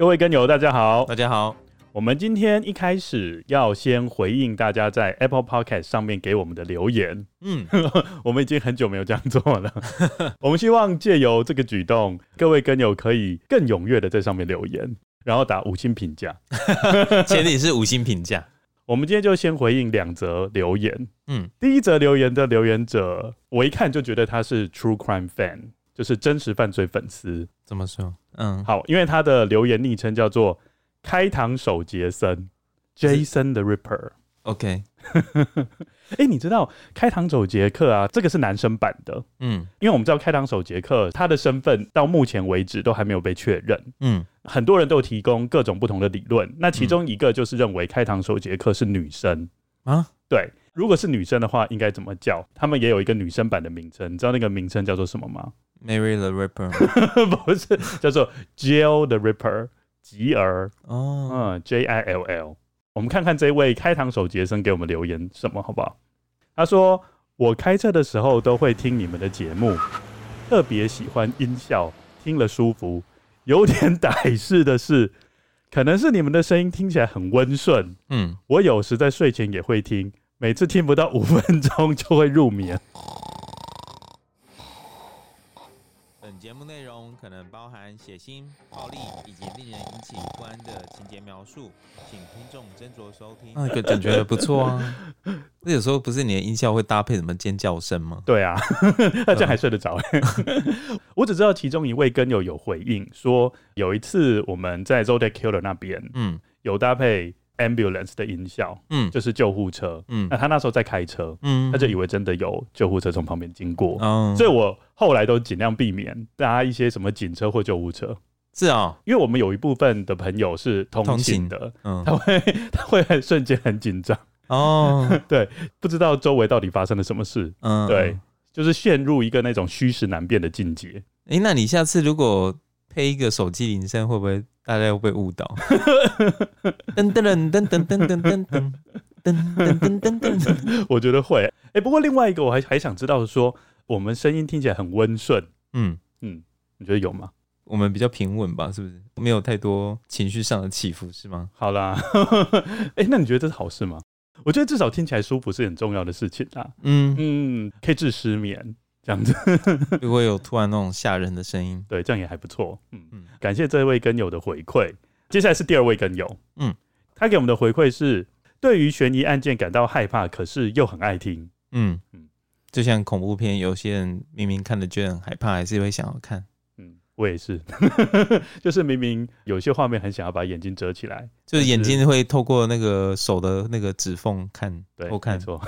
各位跟友，大家好，大家好。我们今天一开始要先回应大家在 Apple Podcast 上面给我们的留言。嗯，我们已经很久没有这样做了。我们希望借由这个举动，各位跟友可以更踊跃的在上面留言，然后打五星评价。前提是五星评价。我们今天就先回应两则留言。嗯，第一则留言的留言者，我一看就觉得他是 True Crime Fan，就是真实犯罪粉丝。怎么说？嗯，好，因为他的留言昵称叫做“开膛手杰森 ”，Jason the Ripper。OK，哎、欸，你知道开膛手杰克啊？这个是男生版的。嗯，因为我们知道开膛手杰克他的身份到目前为止都还没有被确认。嗯，很多人都有提供各种不同的理论，那其中一个就是认为开膛手杰克是女生啊。对，如果是女生的话，应该怎么叫？他们也有一个女生版的名称，你知道那个名称叫做什么吗？Mary the Ripper，不是，叫做 Jill the Ripper，吉儿哦，嗯，J I L L。我们看看这位开膛手杰森给我们留言什么，好不好？他说：“我开车的时候都会听你们的节目，特别喜欢音效，听了舒服。有点歹势的是，可能是你们的声音听起来很温顺。嗯，我有时在睡前也会听，每次听不到五分钟就会入眠。”节目内容可能包含血腥、暴力以及令人引起不安的情节描述，请听众斟酌收听。那个感觉不错啊。那有时候不是你的音效会搭配什么尖叫声吗？对啊，那这样还睡得着。我只知道其中一位跟友有回应说，有一次我们在 Zodiac Killer 那边，嗯，有搭配。Ambulance 的音效，嗯，就是救护车，嗯，那他那时候在开车，嗯，他就以为真的有救护车从旁边经过，嗯，所以我后来都尽量避免搭一些什么警车或救护车，是啊、哦，因为我们有一部分的朋友是通勤的，嗯，他会 他会很瞬间很紧张，哦，对，不知道周围到底发生了什么事，嗯，对，就是陷入一个那种虚实难辨的境界。哎、欸，那你下次如果配一个手机铃声，会不会？大家会被误导。噔噔噔噔噔噔噔噔噔噔噔噔噔，我觉得会。哎、欸，不过另外一个我还还想知道的说，我们声音听起来很温顺。嗯嗯，你觉得有吗？我们比较平稳吧，是不是？没有太多情绪上的起伏，是吗？好啦，哎、欸，那你觉得这是好事吗？我觉得至少听起来舒服是很重要的事情啊。嗯嗯，可以治失眠。这样子，如果有突然那种吓人的声音，对，这样也还不错。嗯嗯，感谢这位跟友的回馈。接下来是第二位跟友，嗯，他给我们的回馈是对于悬疑案件感到害怕，可是又很爱听。嗯嗯，就像恐怖片，有些人明明看了觉得很害怕，还是会想要看。嗯，我也是，就是明明有些画面很想要把眼睛遮起来，就是眼睛会透过那个手的那个指缝看，对，偷看。没错。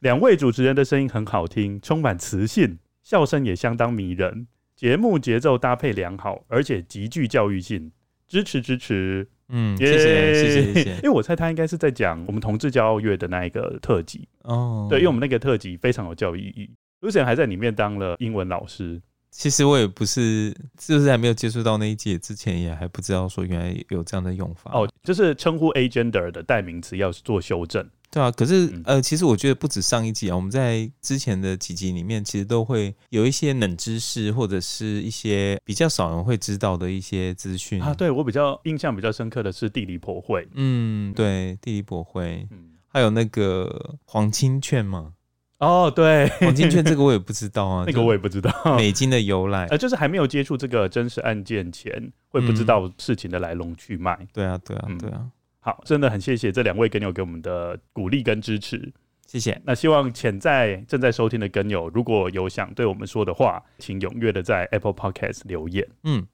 两位主持人的声音很好听，充满磁性，笑声也相当迷人，节目节奏搭配良好，而且极具教育性，支持支持。嗯，谢谢谢谢谢谢。因为我猜他应该是在讲我们同志骄傲月的那一个特辑哦，对，因为我们那个特辑非常有教育意义，Lucien 还在里面当了英文老师。其实我也不是，就是还没有接触到那一届之前，也还不知道说原来有这样的用法哦，就是称呼 agender 的代名词要做修正。对啊，可是呃，其实我觉得不止上一集啊，我们在之前的几集里面，其实都会有一些冷知识，或者是一些比较少人会知道的一些资讯啊。对，我比较印象比较深刻的是地理博会，嗯，对，地理博会，嗯，还有那个黄金券嘛。哦，对，黄金券这个我也不知道啊，那个我也不知道美金的由来，呃，就是还没有接触这个真实案件前，会不知道事情的来龙去脉。对啊，对啊，对啊。好，真的很谢谢这两位跟友给我们的鼓励跟支持，谢谢。那希望潜在正在收听的跟友，如果有想对我们说的话，请踊跃的在 Apple Podcast 留言。嗯。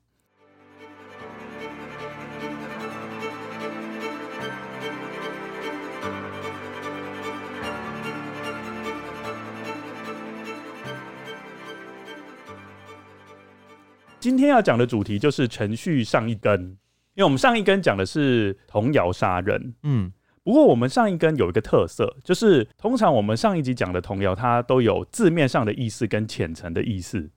今天要讲的主题就是程序上一根。因为我们上一根讲的是童谣杀人，嗯，不过我们上一根有一个特色，就是通常我们上一集讲的童谣，它都有字面上的意思跟浅层的意思。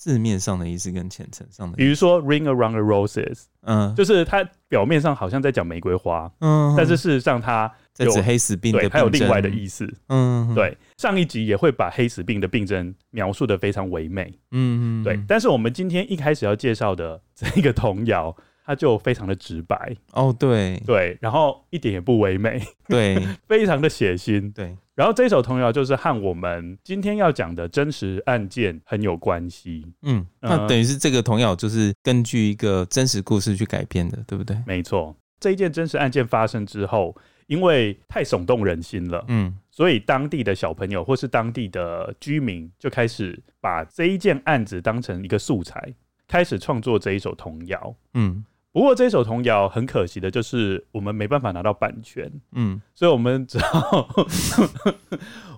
字面上的意思跟浅层上的，比如说 Ring around the roses，嗯，就是它表面上好像在讲玫瑰花，嗯，但是事实上它在指黑死病的病，对，它有另外的意思，嗯，对。上一集也会把黑死病的病症描述的非常唯美，嗯，对。但是我们今天一开始要介绍的这个童谣。它就非常的直白哦，对对，然后一点也不唯美，对，非常的血腥，对。然后这首童谣就是和我们今天要讲的真实案件很有关系，嗯，那等于是这个童谣就是根据一个真实故事去改编的，对不对？没错，这一件真实案件发生之后，因为太耸动人心了，嗯，所以当地的小朋友或是当地的居民就开始把这一件案子当成一个素材，开始创作这一首童谣，嗯。不过这首童谣很可惜的就是我们没办法拿到版权，嗯，所以我们只好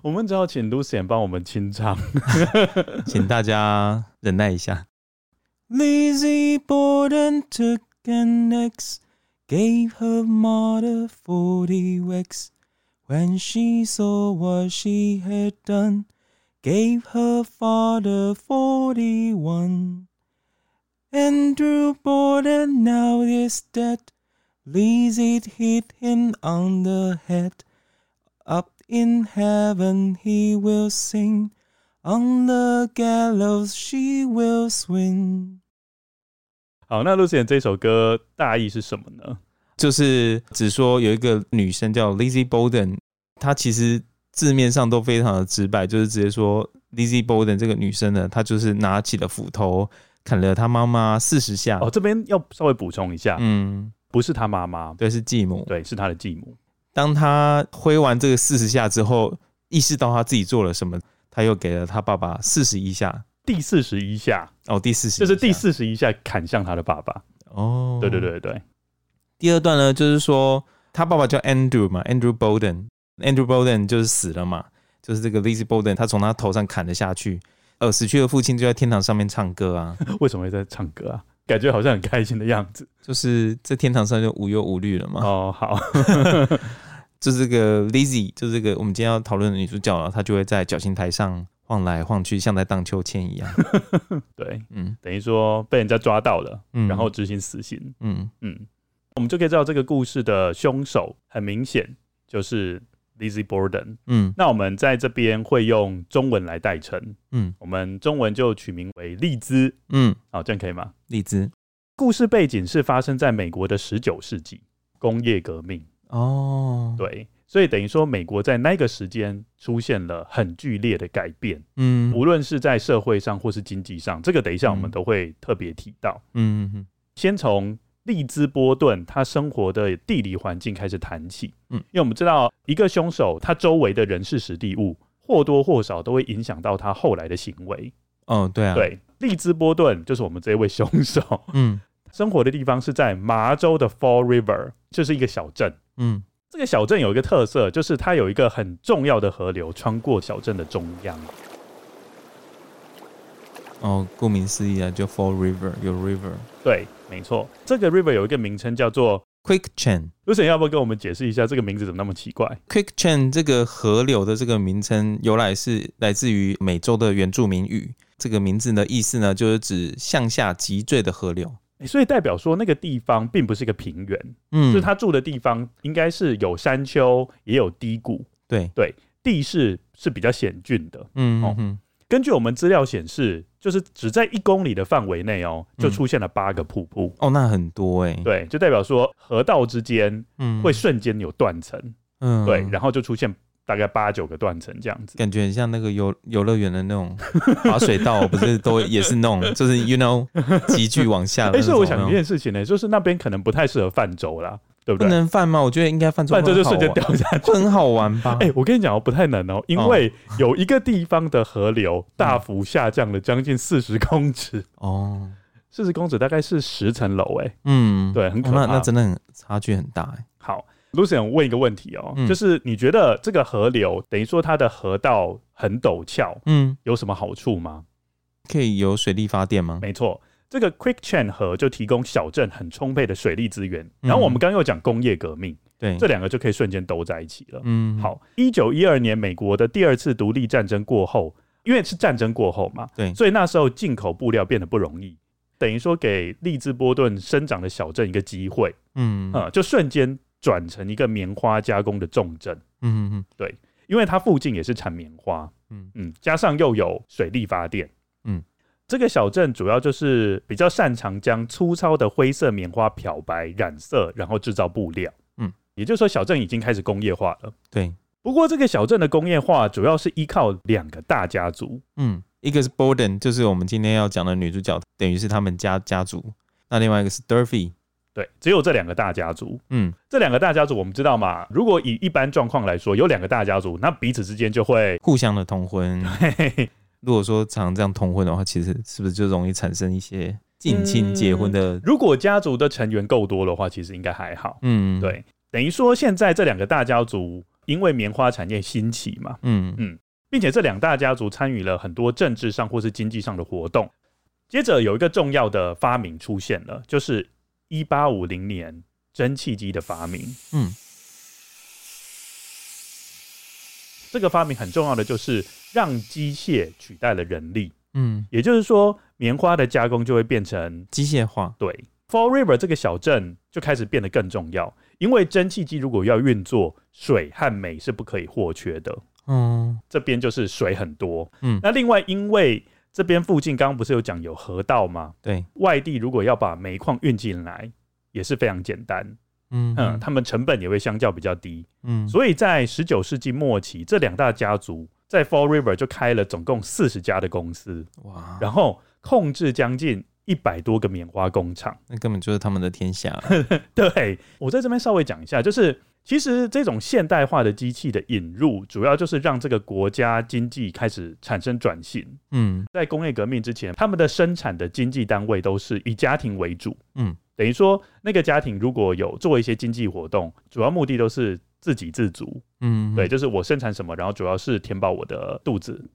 我们只好请 Lucian 帮我们清唱，请大家忍耐一下。Lizzie Borden took an axe, gave her mother forty whacks. When she saw what she had done, gave her father forty one. Andrew Borden now is dead. Lizzie hit him on the head. Up in heaven he will sing. On the gallows she will swing. 好，那 Lucien 这首歌大意是什么呢？就是只说有一个女生叫 Lizzie Borden，她其实字面上都非常的直白，就是直接说 Lizzie Borden 这个女生呢，她就是拿起了斧头。砍了他妈妈四十下。哦，这边要稍微补充一下，嗯，不是他妈妈，对，是继母，对，是他的继母。当他挥完这个四十下之后，意识到他自己做了什么，他又给了他爸爸四十一下，第四十一下，哦，第四十，就是第四十一下砍向他的爸爸。哦，对对对对。第二段呢，就是说他爸爸叫 Andrew 嘛，Andrew Bolden，Andrew Bolden 就是死了嘛，就是这个 Lizzie Bowden，他从他头上砍了下去。呃，死去的父亲就在天堂上面唱歌啊？为什么会在唱歌啊？感觉好像很开心的样子。就是在天堂上就无忧无虑了嘛。哦，好，就是这个 Lizzie，就是这个我们今天要讨论的女主角了，她就会在绞刑台上晃来晃去，像在荡秋千一样。对，嗯，等于说被人家抓到了，嗯，然后执行死刑。嗯嗯，我们就可以知道这个故事的凶手很明显就是。Lizzie Borden，嗯，那我们在这边会用中文来代称，嗯，我们中文就取名为丽兹，嗯，好，这样可以吗？丽兹，故事背景是发生在美国的十九世纪工业革命，哦，对，所以等于说美国在那个时间出现了很剧烈的改变，嗯，无论是在社会上或是经济上，这个等一下我们都会特别提到，嗯嗯，先从。利兹波顿他生活的地理环境开始谈起，嗯，因为我们知道一个凶手他周围的人事时地物或多或少都会影响到他后来的行为。哦，对啊，对，利兹波顿就是我们这位凶手，嗯，生活的地方是在麻州的 Fall River，就是一个小镇，嗯，这个小镇有一个特色，就是它有一个很重要的河流穿过小镇的中央。哦，顾名思义啊，就 Fall River 有 river，对。没错，这个 river 有一个名称叫做 Quicksand。Lucien 要不要跟我们解释一下这个名字怎么那么奇怪？Quick Chain 这个河流的这个名称由来是来自于美洲的原住民语，这个名字的意思呢，就是指向下急坠的河流。所以代表说那个地方并不是一个平原，嗯，就是他住的地方应该是有山丘，也有低谷，对对，地势是比较险峻的，嗯哦。嗯根据我们资料显示，就是只在一公里的范围内哦，就出现了八个瀑布，嗯、哦，那很多哎、欸。对，就代表说河道之间，嗯，会瞬间有断层，嗯，对，然后就出现大概八九个断层这样子，感觉很像那个游游乐园的那种 滑水道，不是都也是那种，就是 you know 急剧往下。哎、欸，所以我想一件事情呢、欸，就是那边可能不太适合泛舟啦。对不对？不能犯吗？我觉得应该犯错，犯错就瞬间掉下去，很好玩吧？哎、欸，我跟你讲哦，不太能哦，因为有一个地方的河流大幅下降了将近四十公尺哦，四十公尺大概是十层楼哎，嗯，对，很可怕，哦、那那真的很差距很大哎。好 Lucian 问一个问题哦、嗯，就是你觉得这个河流等于说它的河道很陡峭，嗯，有什么好处吗？可以有水力发电吗？没错。这个 Quicksand 河就提供小镇很充沛的水利资源。然后我们刚刚又讲工业革命，对，这两个就可以瞬间都在一起了。嗯，好，一九一二年美国的第二次独立战争过后，因为是战争过后嘛，对，所以那时候进口布料变得不容易，等于说给利兹波顿生长的小镇一个机会，嗯嗯，就瞬间转成一个棉花加工的重镇。嗯嗯，对，因为它附近也是产棉花，嗯嗯，加上又有水力发电。嗯，这个小镇主要就是比较擅长将粗糙的灰色棉花漂白、染色，然后制造布料。嗯，也就是说，小镇已经开始工业化了。对。不过，这个小镇的工业化主要是依靠两个大家族。嗯，一个是 Borden，就是我们今天要讲的女主角，等于是他们家家族。那另外一个是 Durfee。对，只有这两个大家族。嗯，这两个大家族我们知道嘛？如果以一般状况来说，有两个大家族，那彼此之间就会互相的通婚。如果说常这样通婚的话，其实是不是就容易产生一些近亲结婚的、嗯？如果家族的成员够多的话，其实应该还好。嗯，对，等于说现在这两个大家族因为棉花产业兴起嘛，嗯嗯，并且这两大家族参与了很多政治上或是经济上的活动。接着有一个重要的发明出现了，就是一八五零年蒸汽机的发明。嗯。这个发明很重要的就是让机械取代了人力，嗯，也就是说棉花的加工就会变成机械化。对，Fall River 这个小镇就开始变得更重要，因为蒸汽机如果要运作，水和煤是不可以或缺的。嗯，这边就是水很多。嗯，那另外因为这边附近刚刚不是有讲有河道吗？对，外地如果要把煤矿运进来也是非常简单。嗯嗯，他们成本也会相较比较低，嗯，所以在十九世纪末期，这两大家族在 Fall River 就开了总共四十家的公司，哇，然后控制将近一百多个棉花工厂，那根本就是他们的天下。对，我在这边稍微讲一下，就是其实这种现代化的机器的引入，主要就是让这个国家经济开始产生转型。嗯，在工业革命之前，他们的生产的经济单位都是以家庭为主。嗯。等于说，那个家庭如果有做一些经济活动，主要目的都是自给自足。嗯，对，就是我生产什么，然后主要是填饱我的肚子。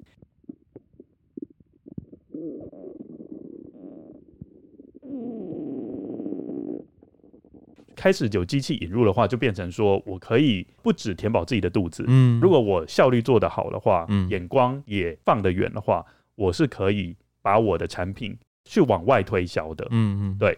开始有机器引入的话，就变成说我可以不止填饱自己的肚子。嗯，如果我效率做得好的话，嗯，眼光也放得远的话，我是可以把我的产品去往外推销的。嗯嗯，对。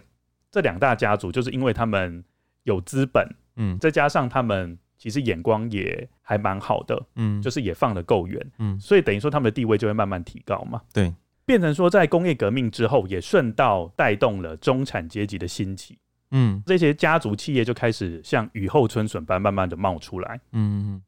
这两大家族就是因为他们有资本，嗯，再加上他们其实眼光也还蛮好的，嗯，就是也放得够远，嗯，所以等于说他们的地位就会慢慢提高嘛，对，变成说在工业革命之后，也顺道带动了中产阶级的兴起，嗯，这些家族企业就开始像雨后春笋般慢慢的冒出来，嗯，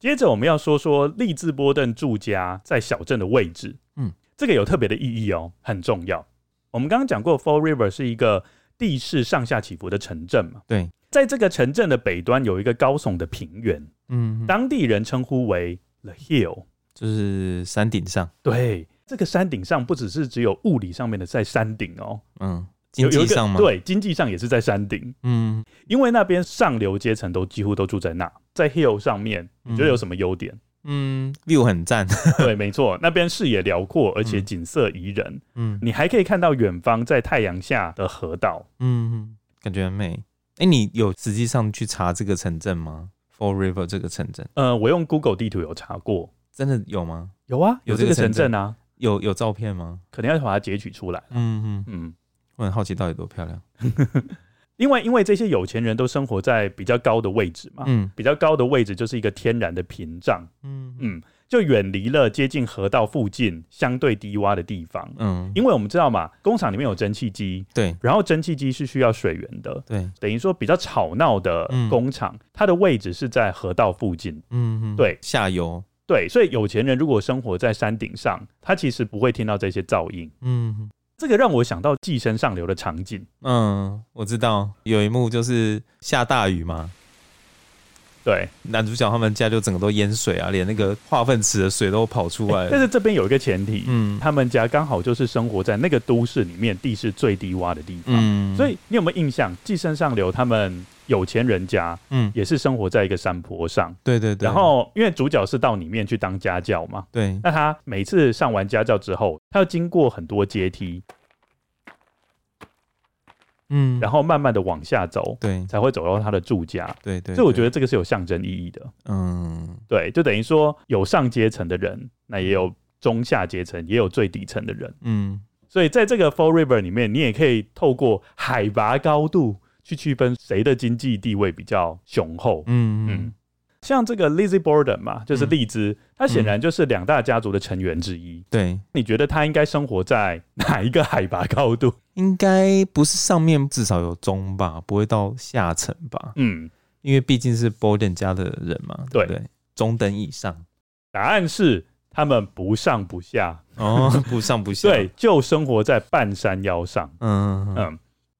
接着我们要说说利兹波顿住家在小镇的位置，嗯，这个有特别的意义哦，很重要。我们刚刚讲过，Fall River 是一个地势上下起伏的城镇嘛，对，在这个城镇的北端有一个高耸的平原，嗯，当地人称呼为 The Hill，就是山顶上。对，这个山顶上不只是只有物理上面的在山顶哦，嗯，经济上吗？对，经济上也是在山顶，嗯，因为那边上流阶层都几乎都住在那，在 Hill 上面，你觉得有什么优点？嗯，view 很赞，对，没错，那边视野辽阔，而且景色宜人。嗯，你还可以看到远方在太阳下的河道，嗯，感觉很美。哎、欸，你有实际上去查这个城镇吗？Fall River 这个城镇？呃，我用 Google 地图有查过，真的有吗？有啊，有这个城镇啊，有有照片吗？可能要把它截取出来。嗯嗯嗯，我很好奇到底多漂亮。因为，因为这些有钱人都生活在比较高的位置嘛，嗯，比较高的位置就是一个天然的屏障，嗯嗯，就远离了接近河道附近相对低洼的地方，嗯，因为我们知道嘛，工厂里面有蒸汽机，对，然后蒸汽机是需要水源的，对，等于说比较吵闹的工厂，嗯、它的位置是在河道附近，嗯，对，下游，对，所以有钱人如果生活在山顶上，他其实不会听到这些噪音，嗯。这个让我想到《寄生上流》的场景。嗯，我知道有一幕就是下大雨嘛，对，男主角他们家就整个都淹水啊，连那个化粪池的水都跑出来了。但是这边有一个前提，嗯，他们家刚好就是生活在那个都市里面地势最低洼的地方，嗯，所以你有没有印象，《寄生上流》他们有钱人家，嗯，也是生活在一个山坡上，对对对。然后因为主角是到里面去当家教嘛，对，那他每次上完家教之后，他要经过很多阶梯。嗯，然后慢慢的往下走，对，才会走到他的住家，对对，所以我觉得这个是有象征意义的，嗯，对，就等于说有上阶层的人，那也有中下阶层，也有最底层的人，嗯，所以在这个 Fall River 里面，你也可以透过海拔高度去区分谁的经济地位比较雄厚，嗯。嗯。像这个 Lizzie Borden 嘛，就是荔枝，他显然就是两大家族的成员之一。对，你觉得他应该生活在哪一个海拔高度？应该不是上面，至少有中吧，不会到下层吧？嗯，因为毕竟是 Borden 家的人嘛。对，对，中等以上。答案是他们不上不下哦，不上不下。对，就生活在半山腰上。嗯嗯。嗯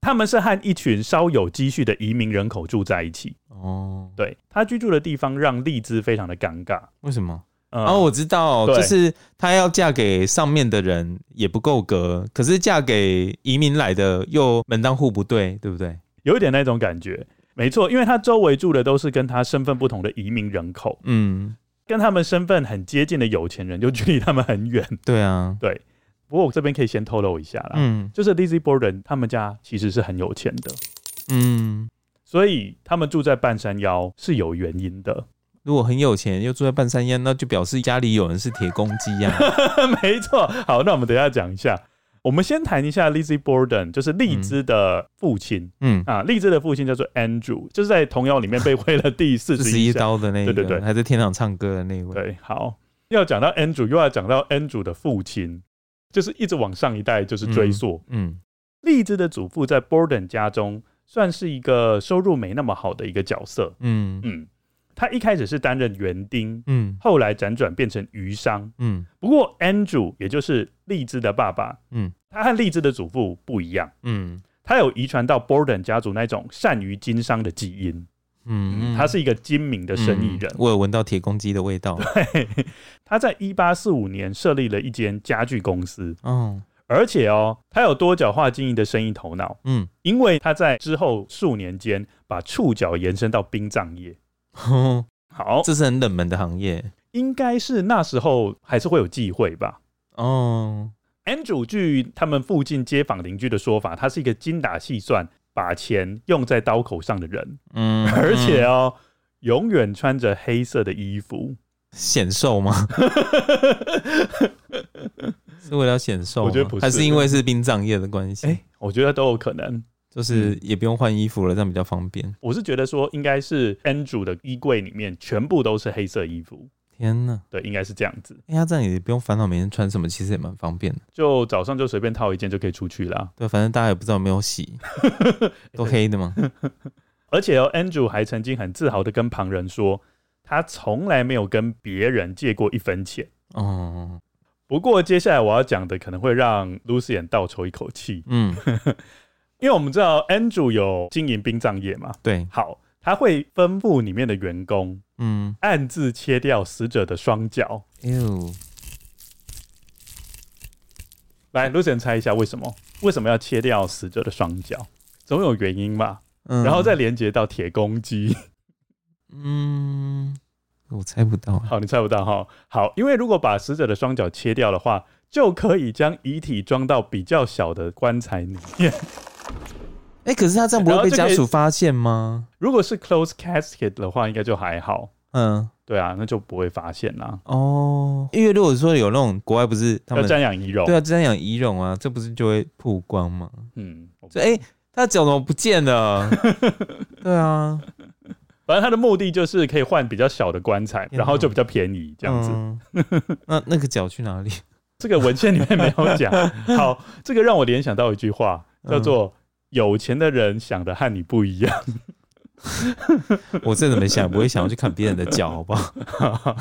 他们是和一群稍有积蓄的移民人口住在一起。哦，对，他居住的地方让丽兹非常的尴尬。为什么？嗯、哦，我知道，就是她要嫁给上面的人也不够格，可是嫁给移民来的又门当户不对，对不对？有一点那种感觉，没错，因为他周围住的都是跟他身份不同的移民人口。嗯，跟他们身份很接近的有钱人就距离他们很远。对啊，对。不过我这边可以先透露一下啦，嗯，就是 Lizzie Borden 他们家其实是很有钱的，嗯，所以他们住在半山腰是有原因的。如果很有钱又住在半山腰，那就表示家里有人是铁公鸡呀。没错，好，那我们等一下讲一下。我们先谈一下 Lizzie Borden，就是荔枝的父亲，嗯啊，荔枝的父亲叫做 Andrew，就是在童谣里面被挥了第四十一 刀的那个，对对对，还在天堂唱歌的那位。对，好，要讲到 Andrew，又要讲到 Andrew 的父亲。就是一直往上一代就是追溯，嗯，丽、嗯、兹的祖父在 Borden 家中算是一个收入没那么好的一个角色，嗯。嗯，他一开始是担任园丁，嗯，后来辗转变成鱼商，嗯，不过 Andrew 也就是丽兹的爸爸，嗯，他和丽兹的祖父不一样，嗯，他有遗传到 Borden 家族那种善于经商的基因。嗯，他是一个精明的生意人。嗯、我有闻到铁公鸡的味道。对，他在一八四五年设立了一间家具公司。嗯，而且哦，他有多角化经营的生意头脑。嗯，因为他在之后数年间把触角延伸到殡葬业。嗯、好，这是很冷门的行业，应该是那时候还是会有忌讳吧。哦，Andrew 据他们附近街坊邻居的说法，他是一个精打细算。把钱用在刀口上的人，嗯，而且哦，永远穿着黑色的衣服，显瘦吗？是为了显瘦？我觉得不是，还是因为是殡葬业的关系？哎、欸，我觉得都有可能，就是也不用换衣服了，这样比较方便。我是觉得说，应该是 Andrew 的衣柜里面全部都是黑色衣服。天呐，对，应该是这样子。哎呀，这样也不用烦恼每天穿什么，其实也蛮方便的。就早上就随便套一件就可以出去啦。对，反正大家也不知道有没有洗，都黑的嘛。而且哦，Andrew 还曾经很自豪的跟旁人说，他从来没有跟别人借过一分钱。哦。不过接下来我要讲的可能会让 Lucien 倒抽一口气。嗯。因为我们知道 Andrew 有经营殡葬业嘛。对。好。他会吩咐里面的员工，嗯，暗自切掉死者的双脚。哟，来，Lucian 猜一下为什么？为什么要切掉死者的双脚？总有原因吧。嗯，然后再连接到铁公鸡。嗯，我猜不到。好，你猜不到哈。好，因为如果把死者的双脚切掉的话，就可以将遗体装到比较小的棺材里面。哎、欸，可是他这样不会被家属发现吗？如果是 close casket 的话，应该就还好。嗯，对啊，那就不会发现啦。哦，因为如果说有那种国外不是他们要瞻仰遗容，对啊，瞻仰遗容啊，这不是就会曝光吗？嗯，所以哎，他脚怎么不见了？对啊，反正他的目的就是可以换比较小的棺材，然后就比较便宜这样子。嗯、那那个脚去哪里？这个文献里面没有讲。好，这个让我联想到一句话，叫做。有钱的人想的和你不一样。我真的没想，不会想要去看别人的脚，好不好？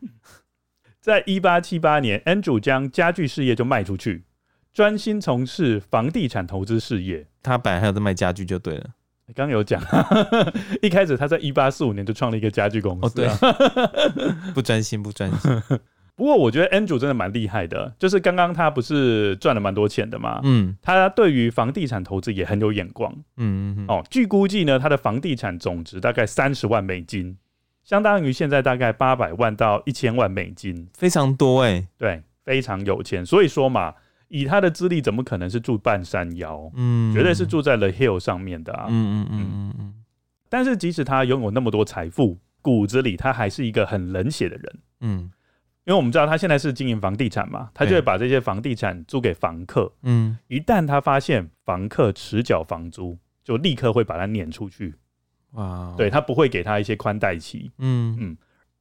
在一八七八年，Andrew 将家具事业就卖出去，专心从事房地产投资事业。他本来还有在卖家具，就对了。刚有讲，一开始他在一八四五年就创了一个家具公司。哦，对啊，不专心，不专心。不过我觉得 Andrew 真的蛮厉害的，就是刚刚他不是赚了蛮多钱的嘛，嗯，他对于房地产投资也很有眼光，嗯，嗯，嗯哦，据估计呢，他的房地产总值大概三十万美金，相当于现在大概八百万到一千万美金，非常多哎、欸，对，非常有钱。所以说嘛，以他的资历，怎么可能是住半山腰？嗯，绝对是住在 The Hill 上面的啊。嗯嗯嗯嗯嗯。但是即使他拥有那么多财富，骨子里他还是一个很冷血的人。嗯。因为我们知道他现在是经营房地产嘛，他就会把这些房地产租给房客。嗯，一旦他发现房客迟缴房租，就立刻会把他撵出去。哇，对，他不会给他一些宽带期。嗯。嗯，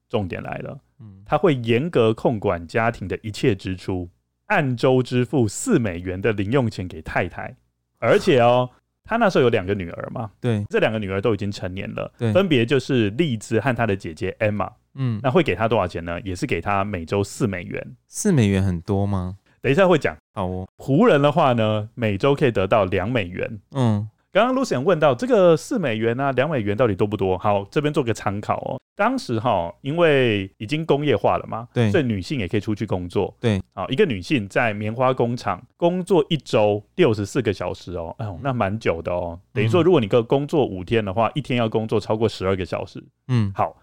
重点来了，他会严格控管家庭的一切支出，按周支付四美元的零用钱给太太，而且哦，他那时候有两个女儿嘛，对，这两个女儿都已经成年了，对，分别就是丽兹和她的姐姐 Emma。嗯，那会给他多少钱呢？也是给他每周四美元。四美元很多吗？等一下会讲。好哦。仆人的话呢，每周可以得到两美元。嗯，刚刚 Lucian 问到这个四美元啊，两美元到底多不多？好，这边做个参考哦。当时哈，因为已经工业化了嘛，对，所以女性也可以出去工作。对，好，一个女性在棉花工厂工作一周六十四个小时哦，哎呦，那蛮久的哦。等于说，如果你个工作五天的话，一天要工作超过十二个小时。嗯，好。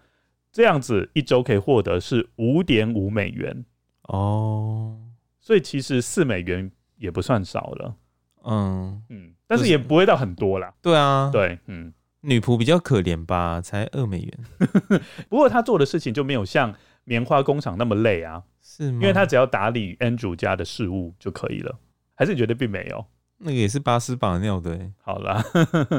这样子一周可以获得是五点五美元哦，所以其实四美元也不算少了，嗯嗯，但是也不会到很多啦。对啊，对，嗯，女仆比较可怜吧，才二美元。不过她做的事情就没有像棉花工厂那么累啊，是吗？因为她只要打理 Andrew 家的事务就可以了。还是你觉得并没有？那个也是巴斯把尿的、欸。好啦，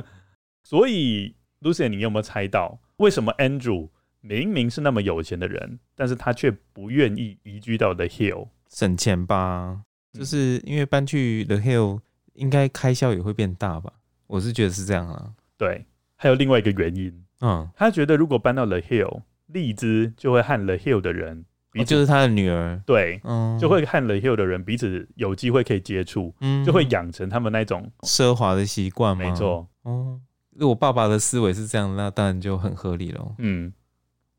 所以 Lucien，你有没有猜到为什么 Andrew？明明是那么有钱的人，但是他却不愿意移居到 The Hill，省钱吧？就是因为搬去 The Hill，应该开销也会变大吧？我是觉得是这样啊。对，还有另外一个原因，嗯，他觉得如果搬到 The Hill，丽兹就会和 The Hill 的人，哦，就是他的女儿，对，嗯，就会和 The Hill 的人彼此有机会可以接触，嗯，就会养成他们那种奢华的习惯。没错，哦，如果爸爸的思维是这样，那当然就很合理了。嗯。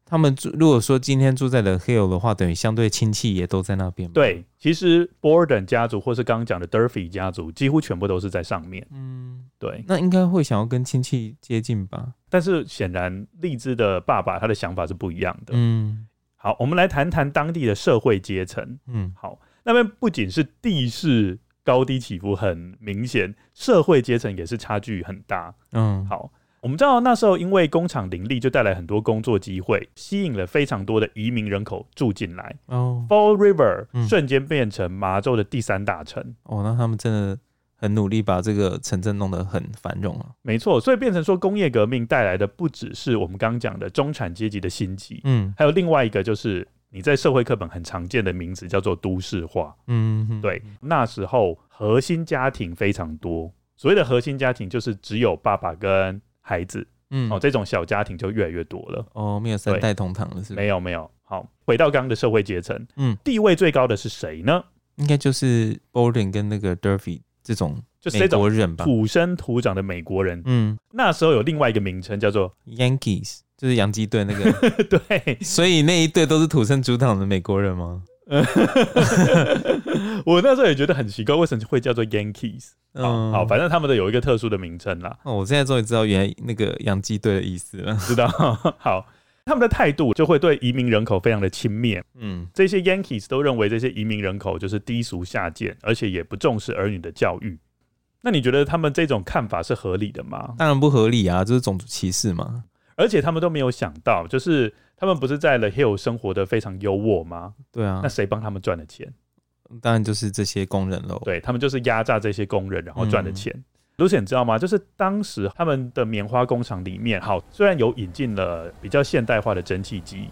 他们住，如果说今天住在 The Hill 的话，等于相对亲戚也都在那边。对，其实 Borden 家族或是刚刚讲的 Durfee 家族，几乎全部都是在上面。嗯，对。那应该会想要跟亲戚接近吧？但是显然，荔枝的爸爸他的想法是不一样的。嗯，好，我们来谈谈当地的社会阶层。嗯，好，那边不仅是地势高低起伏很明显，社会阶层也是差距很大。嗯，好。我们知道那时候，因为工厂林立，就带来很多工作机会，吸引了非常多的移民人口住进来。哦，Fall River 瞬间变成麻州的第三大城。哦，那他们真的很努力，把这个城镇弄得很繁荣啊。没错，所以变成说，工业革命带来的不只是我们刚刚讲的中产阶级的兴起，嗯，还有另外一个就是你在社会课本很常见的名字叫做都市化。嗯，对，那时候核心家庭非常多，所谓的核心家庭就是只有爸爸跟孩子，嗯，哦，这种小家庭就越来越多了。哦，没有三代同堂了，是？没有，没有。好，回到刚刚的社会阶层，嗯，地位最高的是谁呢？应该就是 Borden 跟那个 Durfee 这种，就是美国人吧，土生土长的美国人。嗯，那时候有另外一个名称叫做 Yankees，就是洋基队那个。对，所以那一队都是土生土长的美国人吗？我那时候也觉得很奇怪，为什么会叫做 Yankees？嗯，好，反正他们的有一个特殊的名称啦。哦，我现在终于知道原来那个洋基队的意思了。知道，好，他们的态度就会对移民人口非常的轻蔑。嗯，这些 Yankees 都认为这些移民人口就是低俗下贱，而且也不重视儿女的教育。那你觉得他们这种看法是合理的吗？当然不合理啊，这是种族歧视嘛。而且他们都没有想到，就是他们不是在 The Hill 生活的非常优渥吗？对啊，那谁帮他们赚的钱？当然就是这些工人喽。对，他们就是压榨这些工人，然后赚的钱。Lucien、嗯、知道吗？就是当时他们的棉花工厂里面，好，虽然有引进了比较现代化的蒸汽机，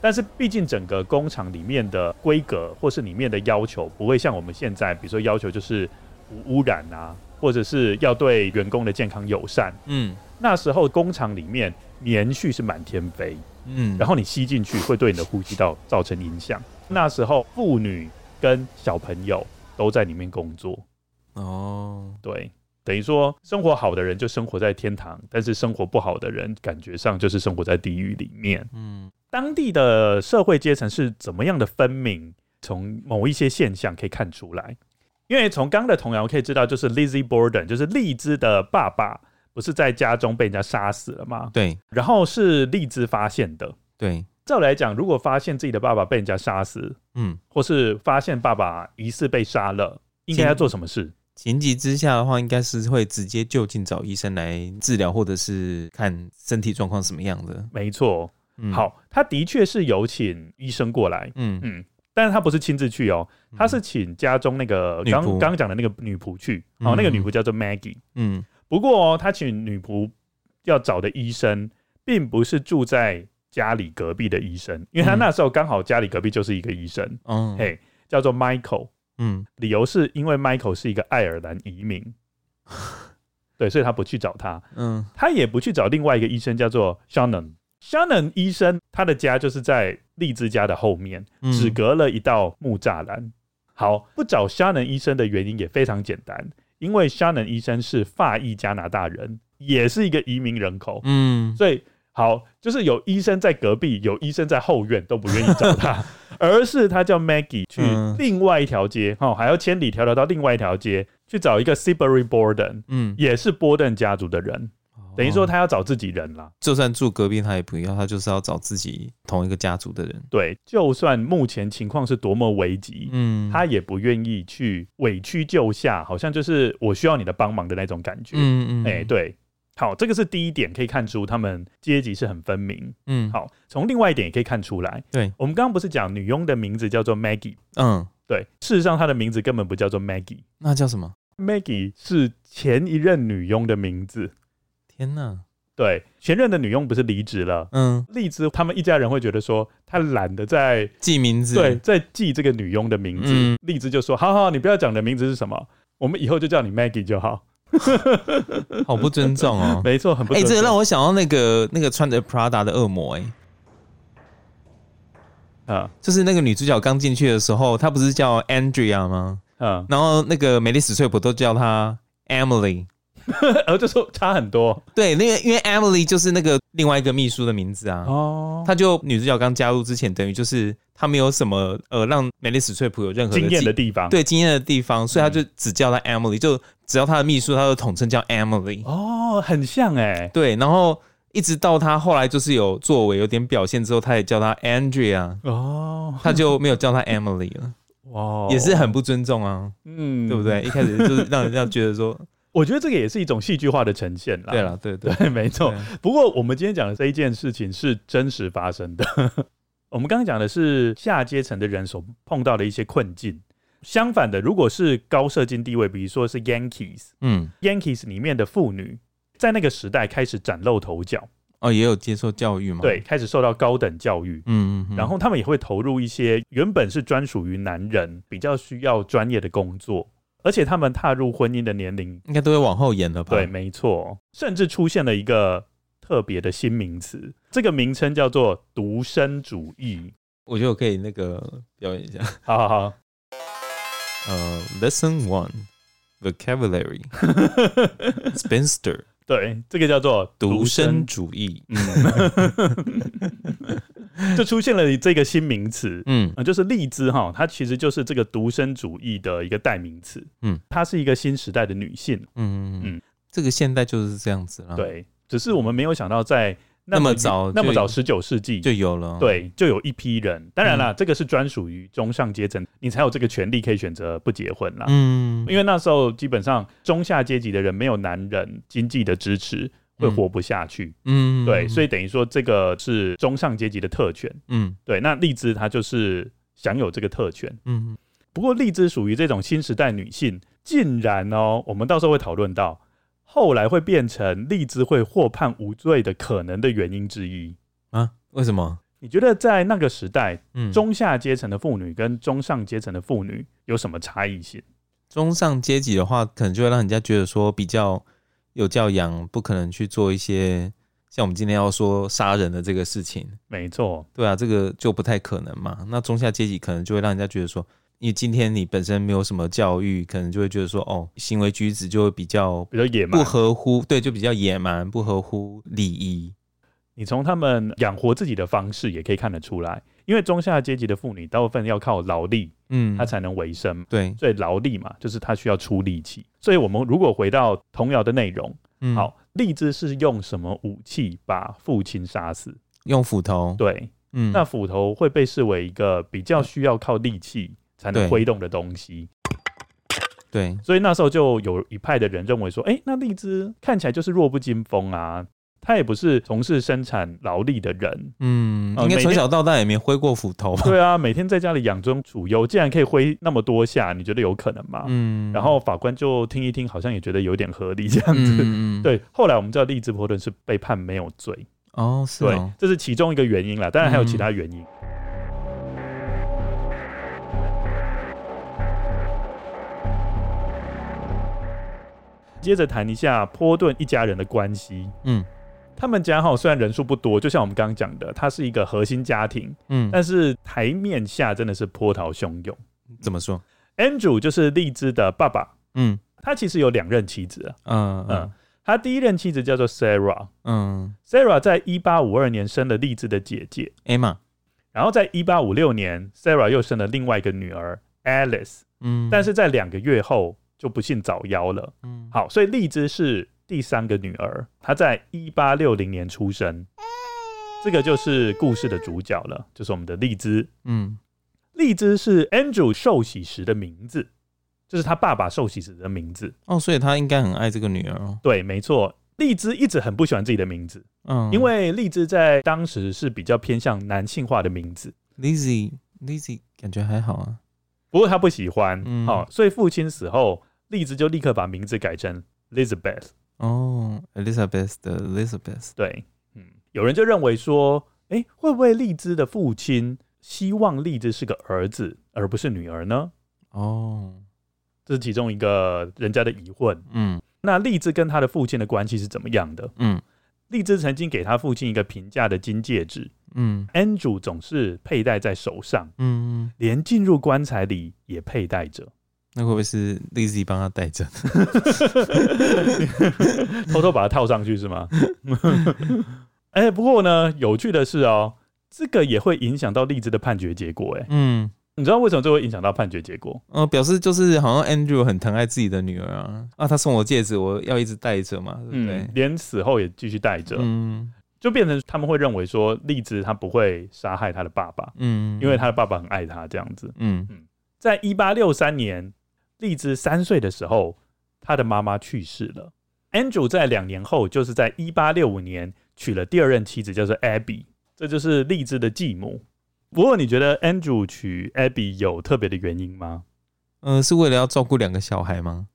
但是毕竟整个工厂里面的规格或是里面的要求，不会像我们现在，比如说要求就是无污染啊，或者是要对员工的健康友善。嗯。那时候工厂里面棉絮是满天飞，嗯，然后你吸进去会对你的呼吸道造成影响。那时候妇女跟小朋友都在里面工作，哦，对，等于说生活好的人就生活在天堂，但是生活不好的人感觉上就是生活在地狱里面。嗯，当地的社会阶层是怎么样的分明？从某一些现象可以看出来，因为从刚刚的童谣可以知道，就是 Lizzie Borden，就是荔枝的爸爸。不是在家中被人家杀死了吗？对，然后是荔枝发现的。对，照来讲，如果发现自己的爸爸被人家杀死，嗯，或是发现爸爸疑似被杀了，应该要做什么事？情急之下的话，应该是会直接就近找医生来治疗，或者是看身体状况什么样的。没错，嗯、好，他的确是有请医生过来，嗯。嗯，但是他不是亲自去哦，他是请家中那个刚刚讲的那个女仆去，哦，那个女仆叫做 Maggie，嗯，不过哦，他请女仆要找的医生，并不是住在。家里隔壁的医生，因为他那时候刚好家里隔壁就是一个医生，嗯，嘿，叫做 Michael，嗯，理由是因为 Michael 是一个爱尔兰移民，对，所以他不去找他，嗯，他也不去找另外一个医生叫做 Shannon，Shannon 医生他的家就是在丽兹家的后面，只隔了一道木栅栏。好，不找 Shannon 医生的原因也非常简单，因为 Shannon 医生是法裔加拿大人，也是一个移民人口，嗯，所以。好，就是有医生在隔壁，有医生在后院，都不愿意找他，而是他叫 Maggie 去另外一条街，哦，还要千里迢迢到另外一条街去找一个 Siberry Borden，嗯，也是波顿家族的人，等于说他要找自己人啦。就算住隔壁，他也不要，他就是要找自己同一个家族的人。对，就算目前情况是多么危急，嗯，他也不愿意去委曲救下，好像就是我需要你的帮忙的那种感觉。嗯嗯，哎，对。好，这个是第一点，可以看出他们阶级是很分明。嗯，好，从另外一点也可以看出来。对，我们刚刚不是讲女佣的名字叫做 Maggie？嗯，对，事实上她的名字根本不叫做 Maggie，那叫什么？Maggie 是前一任女佣的名字。天哪！对，前任的女佣不是离职了？嗯，荔枝他们一家人会觉得说，他懒得再记名字，对，在记这个女佣的名字。嗯，荔枝就说：“好好，你不要讲的名字是什么，我们以后就叫你 Maggie 就好。” 好不尊重哦！没错，很不尊重。哎、欸，这个让我想到那个那个穿着 Prada 的恶魔、欸，哎，啊，就是那个女主角刚进去的时候，她不是叫 Andrea 吗？啊，然后那个梅丽史翠普都叫她 Emily，然后 就说差很多。对，那个因为 Emily 就是那个另外一个秘书的名字啊。哦，她就女主角刚加入之前，等于就是。她没有什么呃，让梅丽史翠普有任何的经验的地方，对经验的地方，所以她就只叫她 Emily，就只要他的秘书，他的统称叫 Emily。哦，很像哎，对，然后一直到他后来就是有作为、有点表现之后，他也叫他 Andrea。哦，他就没有叫他 Emily 了。哇，也是很不尊重啊，嗯，对不对？一开始就是让人家觉得说，我觉得这个也是一种戏剧化的呈现啦。对了，对对对，没错。不过我们今天讲的这一件事情是真实发生的。我们刚刚讲的是下阶层的人所碰到的一些困境。相反的，如果是高社经地位，比如说是 Yankees，嗯，Yankees 里面的妇女，在那个时代开始崭露头角。哦，也有接受教育吗？对，开始受到高等教育。嗯嗯。然后他们也会投入一些原本是专属于男人比较需要专业的工作，而且他们踏入婚姻的年龄应该都会往后延了吧？对，没错。甚至出现了一个。特别的新名词，这个名称叫做独身主义。我觉得我可以那个表演一下。好好好。呃、uh,，Lesson One Vocabulary Spinster。对，这个叫做独身主义。嗯，就出现了这个新名词。嗯，就是荔枝哈，她其实就是这个独身主义的一个代名词。嗯，她是一个新时代的女性。嗯嗯嗯，这个现代就是这样子了。对。只是我们没有想到，在那么早那么早十九世纪就有了，对，就有一批人。当然了，这个是专属于中上阶层，你才有这个权利可以选择不结婚啦。嗯，因为那时候基本上中下阶级的人没有男人经济的支持，会活不下去。嗯，对，所以等于说这个是中上阶级的特权。嗯，对，那荔枝她就是享有这个特权。嗯，不过荔枝属于这种新时代女性，竟然哦，我们到时候会讨论到。后来会变成荔枝会获判无罪的可能的原因之一啊？为什么？你觉得在那个时代，嗯，中下阶层的妇女跟中上阶层的妇女有什么差异性？中上阶级的话，可能就会让人家觉得说比较有教养，不可能去做一些像我们今天要说杀人的这个事情。没错，对啊，这个就不太可能嘛。那中下阶级可能就会让人家觉得说。因为今天你本身没有什么教育，可能就会觉得说，哦，行为举止就会比较比较野蛮，不合乎对，就比较野蛮，不合乎礼仪。你从他们养活自己的方式也可以看得出来，因为中下阶级的妇女大部分要靠劳力，嗯，她才能维生，对，所以劳力嘛，就是她需要出力气。所以我们如果回到童谣的内容，嗯，好，荔枝是用什么武器把父亲杀死？用斧头。对。嗯，那斧头会被视为一个比较需要靠力气才能挥动的东西。对，所以那时候就有一派的人认为说，哎、欸，那荔枝看起来就是弱不禁风啊。他也不是从事生产劳力的人，嗯，应该从小到大也没挥过斧头。对啊，每天在家里养尊处优，竟然可以挥那么多下，你觉得有可能吗？嗯，然后法官就听一听，好像也觉得有点合理这样子。嗯，对，后来我们知道荔枝波顿是被判没有罪。哦，是哦，对，这是其中一个原因啦，当然还有其他原因。接着谈一下波顿一家人的关系。嗯。他们家哈虽然人数不多，就像我们刚刚讲的，他是一个核心家庭，嗯，但是台面下真的是波涛汹涌。怎么说？Andrew 就是荔枝的爸爸，嗯，他其实有两任妻子，嗯嗯，他第一任妻子叫做 Sarah，嗯，Sarah 在一八五二年生了荔枝的姐姐。Emma，然后在一八五六年，Sarah 又生了另外一个女儿 Alice，嗯，但是在两个月后就不幸早夭了，嗯，好，所以荔枝是。第三个女儿，她在一八六零年出生，这个就是故事的主角了，就是我们的荔枝。嗯，荔枝是 Andrew 受洗时的名字，就是他爸爸受洗时的名字。哦，所以他应该很爱这个女儿哦。对，没错，荔枝一直很不喜欢自己的名字，嗯，因为荔枝在当时是比较偏向男性化的名字。Lizzie，Lizzie 感觉还好啊，不过他不喜欢，嗯，哦，所以父亲死后，荔枝就立刻把名字改成 Elizabeth。哦、oh，Elizabeth 的 Elizabeth，对，嗯，有人就认为说，哎、欸，会不会荔枝的父亲希望荔枝是个儿子，而不是女儿呢？哦，这是其中一个人家的疑问。嗯，那荔枝跟他的父亲的关系是怎么样的？嗯，荔枝曾经给他父亲一个平价的金戒指，嗯，Andrew 总是佩戴在手上，嗯，连进入棺材里也佩戴着。那会不会是 Lizzie 帮他戴着，偷偷把它套上去是吗？哎、欸，不过呢，有趣的是哦，这个也会影响到荔枝的判决结果。哎，嗯，你知道为什么这会影响到判决结果？嗯，表示就是好像 Andrew 很疼爱自己的女儿啊，啊，他送我戒指，我要一直戴着嘛，对不对？嗯，连死后也继续戴着，嗯，就变成他们会认为说荔枝他不会杀害他的爸爸，嗯，因为他的爸爸很爱他这样子，嗯嗯，在一八六三年。荔枝三岁的时候，他的妈妈去世了。Andrew 在两年后，就是在一八六五年娶了第二任妻子，叫做 Abby，这就是荔枝的继母。不过，你觉得 Andrew 娶 Abby 有特别的原因吗？嗯、呃，是为了要照顾两个小孩吗？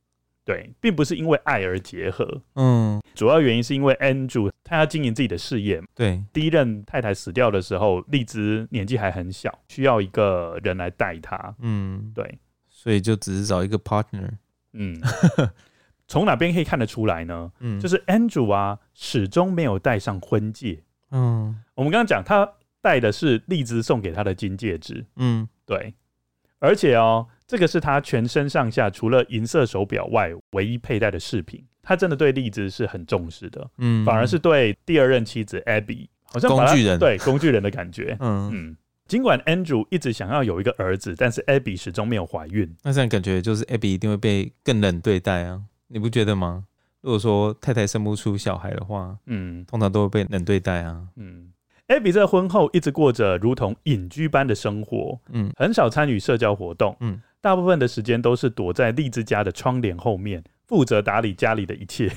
对，并不是因为爱而结合。嗯，主要原因是因为 Andrew 他要经营自己的事业。对，第一任太太死掉的时候，荔枝年纪还很小，需要一个人来带他。嗯，对。所以就只是找一个 partner，嗯，从哪边可以看得出来呢？嗯，就是 Andrew 啊，始终没有戴上婚戒。嗯，我们刚刚讲他戴的是荔枝送给他的金戒指。嗯，对，而且哦，这个是他全身上下除了银色手表外唯一佩戴的饰品。他真的对荔枝是很重视的。嗯，反而是对第二任妻子 Abby，好像工具人，对工具人的感觉。嗯嗯。尽管 Andrew 一直想要有一个儿子，但是 Abby 始终没有怀孕。那这样感觉就是 Abby 一定会被更冷对待啊，你不觉得吗？如果说太太生不出小孩的话，嗯，通常都会被冷对待啊。嗯，Abby 在婚后一直过着如同隐居般的生活，嗯，很少参与社交活动，嗯，大部分的时间都是躲在荔枝家的窗帘后面，负责打理家里的一切。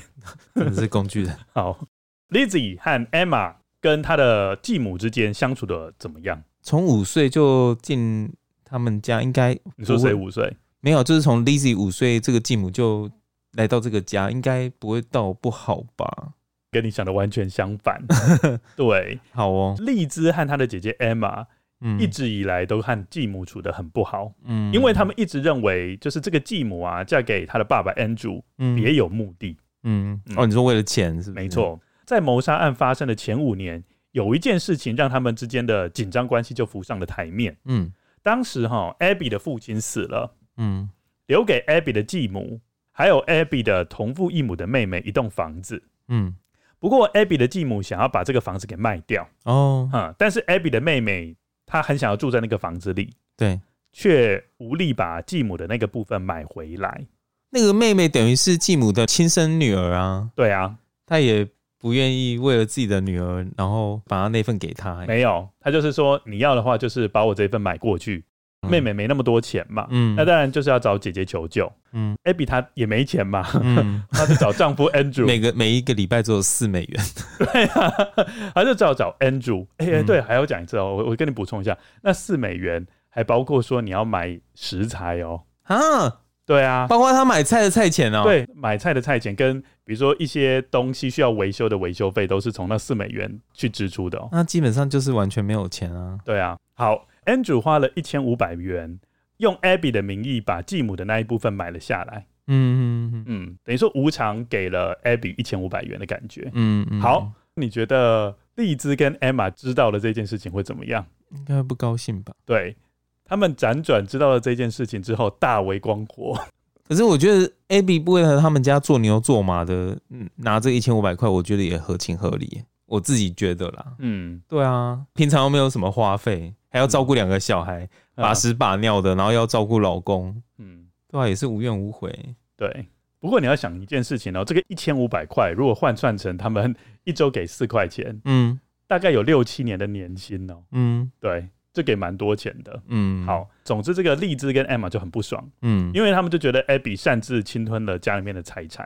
真的是工具人。好，Lizzie 和 Emma 跟她的继母之间相处的怎么样？从五岁就进他们家，应该你说谁五岁？没有，就是从 Lizzie 五岁这个继母就来到这个家，应该不会到不好吧？跟你想的完全相反。对，好哦。荔枝和她的姐姐 Emma，嗯，一直以来都和继母处的很不好，嗯，因为他们一直认为，就是这个继母啊，嫁给他的爸爸 Andrew，嗯，别有目的，嗯，哦，你说为了钱是不是？没错，在谋杀案发生的前五年。有一件事情让他们之间的紧张关系就浮上了台面。嗯，当时哈，Abby 的父亲死了，嗯，留给 Abby 的继母还有 Abby 的同父异母的妹妹一栋房子。嗯，不过 Abby 的继母想要把这个房子给卖掉。哦，哈，但是 Abby 的妹妹她很想要住在那个房子里，对，却无力把继母的那个部分买回来。那个妹妹等于是继母的亲生女儿啊。对啊，她也。不愿意为了自己的女儿，然后把她那份给她。没有，她就是说你要的话，就是把我这份买过去。嗯、妹妹没那么多钱嘛，嗯，那当然就是要找姐姐求救。嗯，Abby 她也没钱嘛，嗯，她就找丈夫 Andrew。每个每一个礼拜只有四美元。对啊，她就只好找 Andrew。哎、欸，对，还要讲一次哦，我我跟你补充一下，那四美元还包括说你要买食材哦。啊，对啊，包括他买菜的菜钱哦。对，买菜的菜钱跟比如说一些东西需要维修的维修费，都是从那四美元去支出的哦。那基本上就是完全没有钱啊。对啊，好。Andrew 花了一千五百元，用 Abby 的名义把继母的那一部分买了下来。嗯嗯嗯，等于说无偿给了 Abby 一千五百元的感觉。嗯嗯，好，你觉得丽兹跟 Emma 知道了这件事情会怎么样？应该不高兴吧？对，他们辗转知道了这件事情之后，大为光火。可是我觉得 Abby 不为了他们家做牛做马的，嗯，拿这一千五百块，我觉得也合情合理。我自己觉得啦。嗯，对啊，平常又没有什么花费。还要照顾两个小孩，嗯、把屎把尿的，然后要照顾老公，嗯，对啊，也是无怨无悔。对，不过你要想一件事情哦，这个一千五百块，如果换算成他们一周给四块钱，嗯，大概有六七年的年薪哦，嗯，对，这给蛮多钱的，嗯，好，总之这个荔枝跟 Emma 就很不爽，嗯，因为他们就觉得 Abby 擅自侵吞了家里面的财产，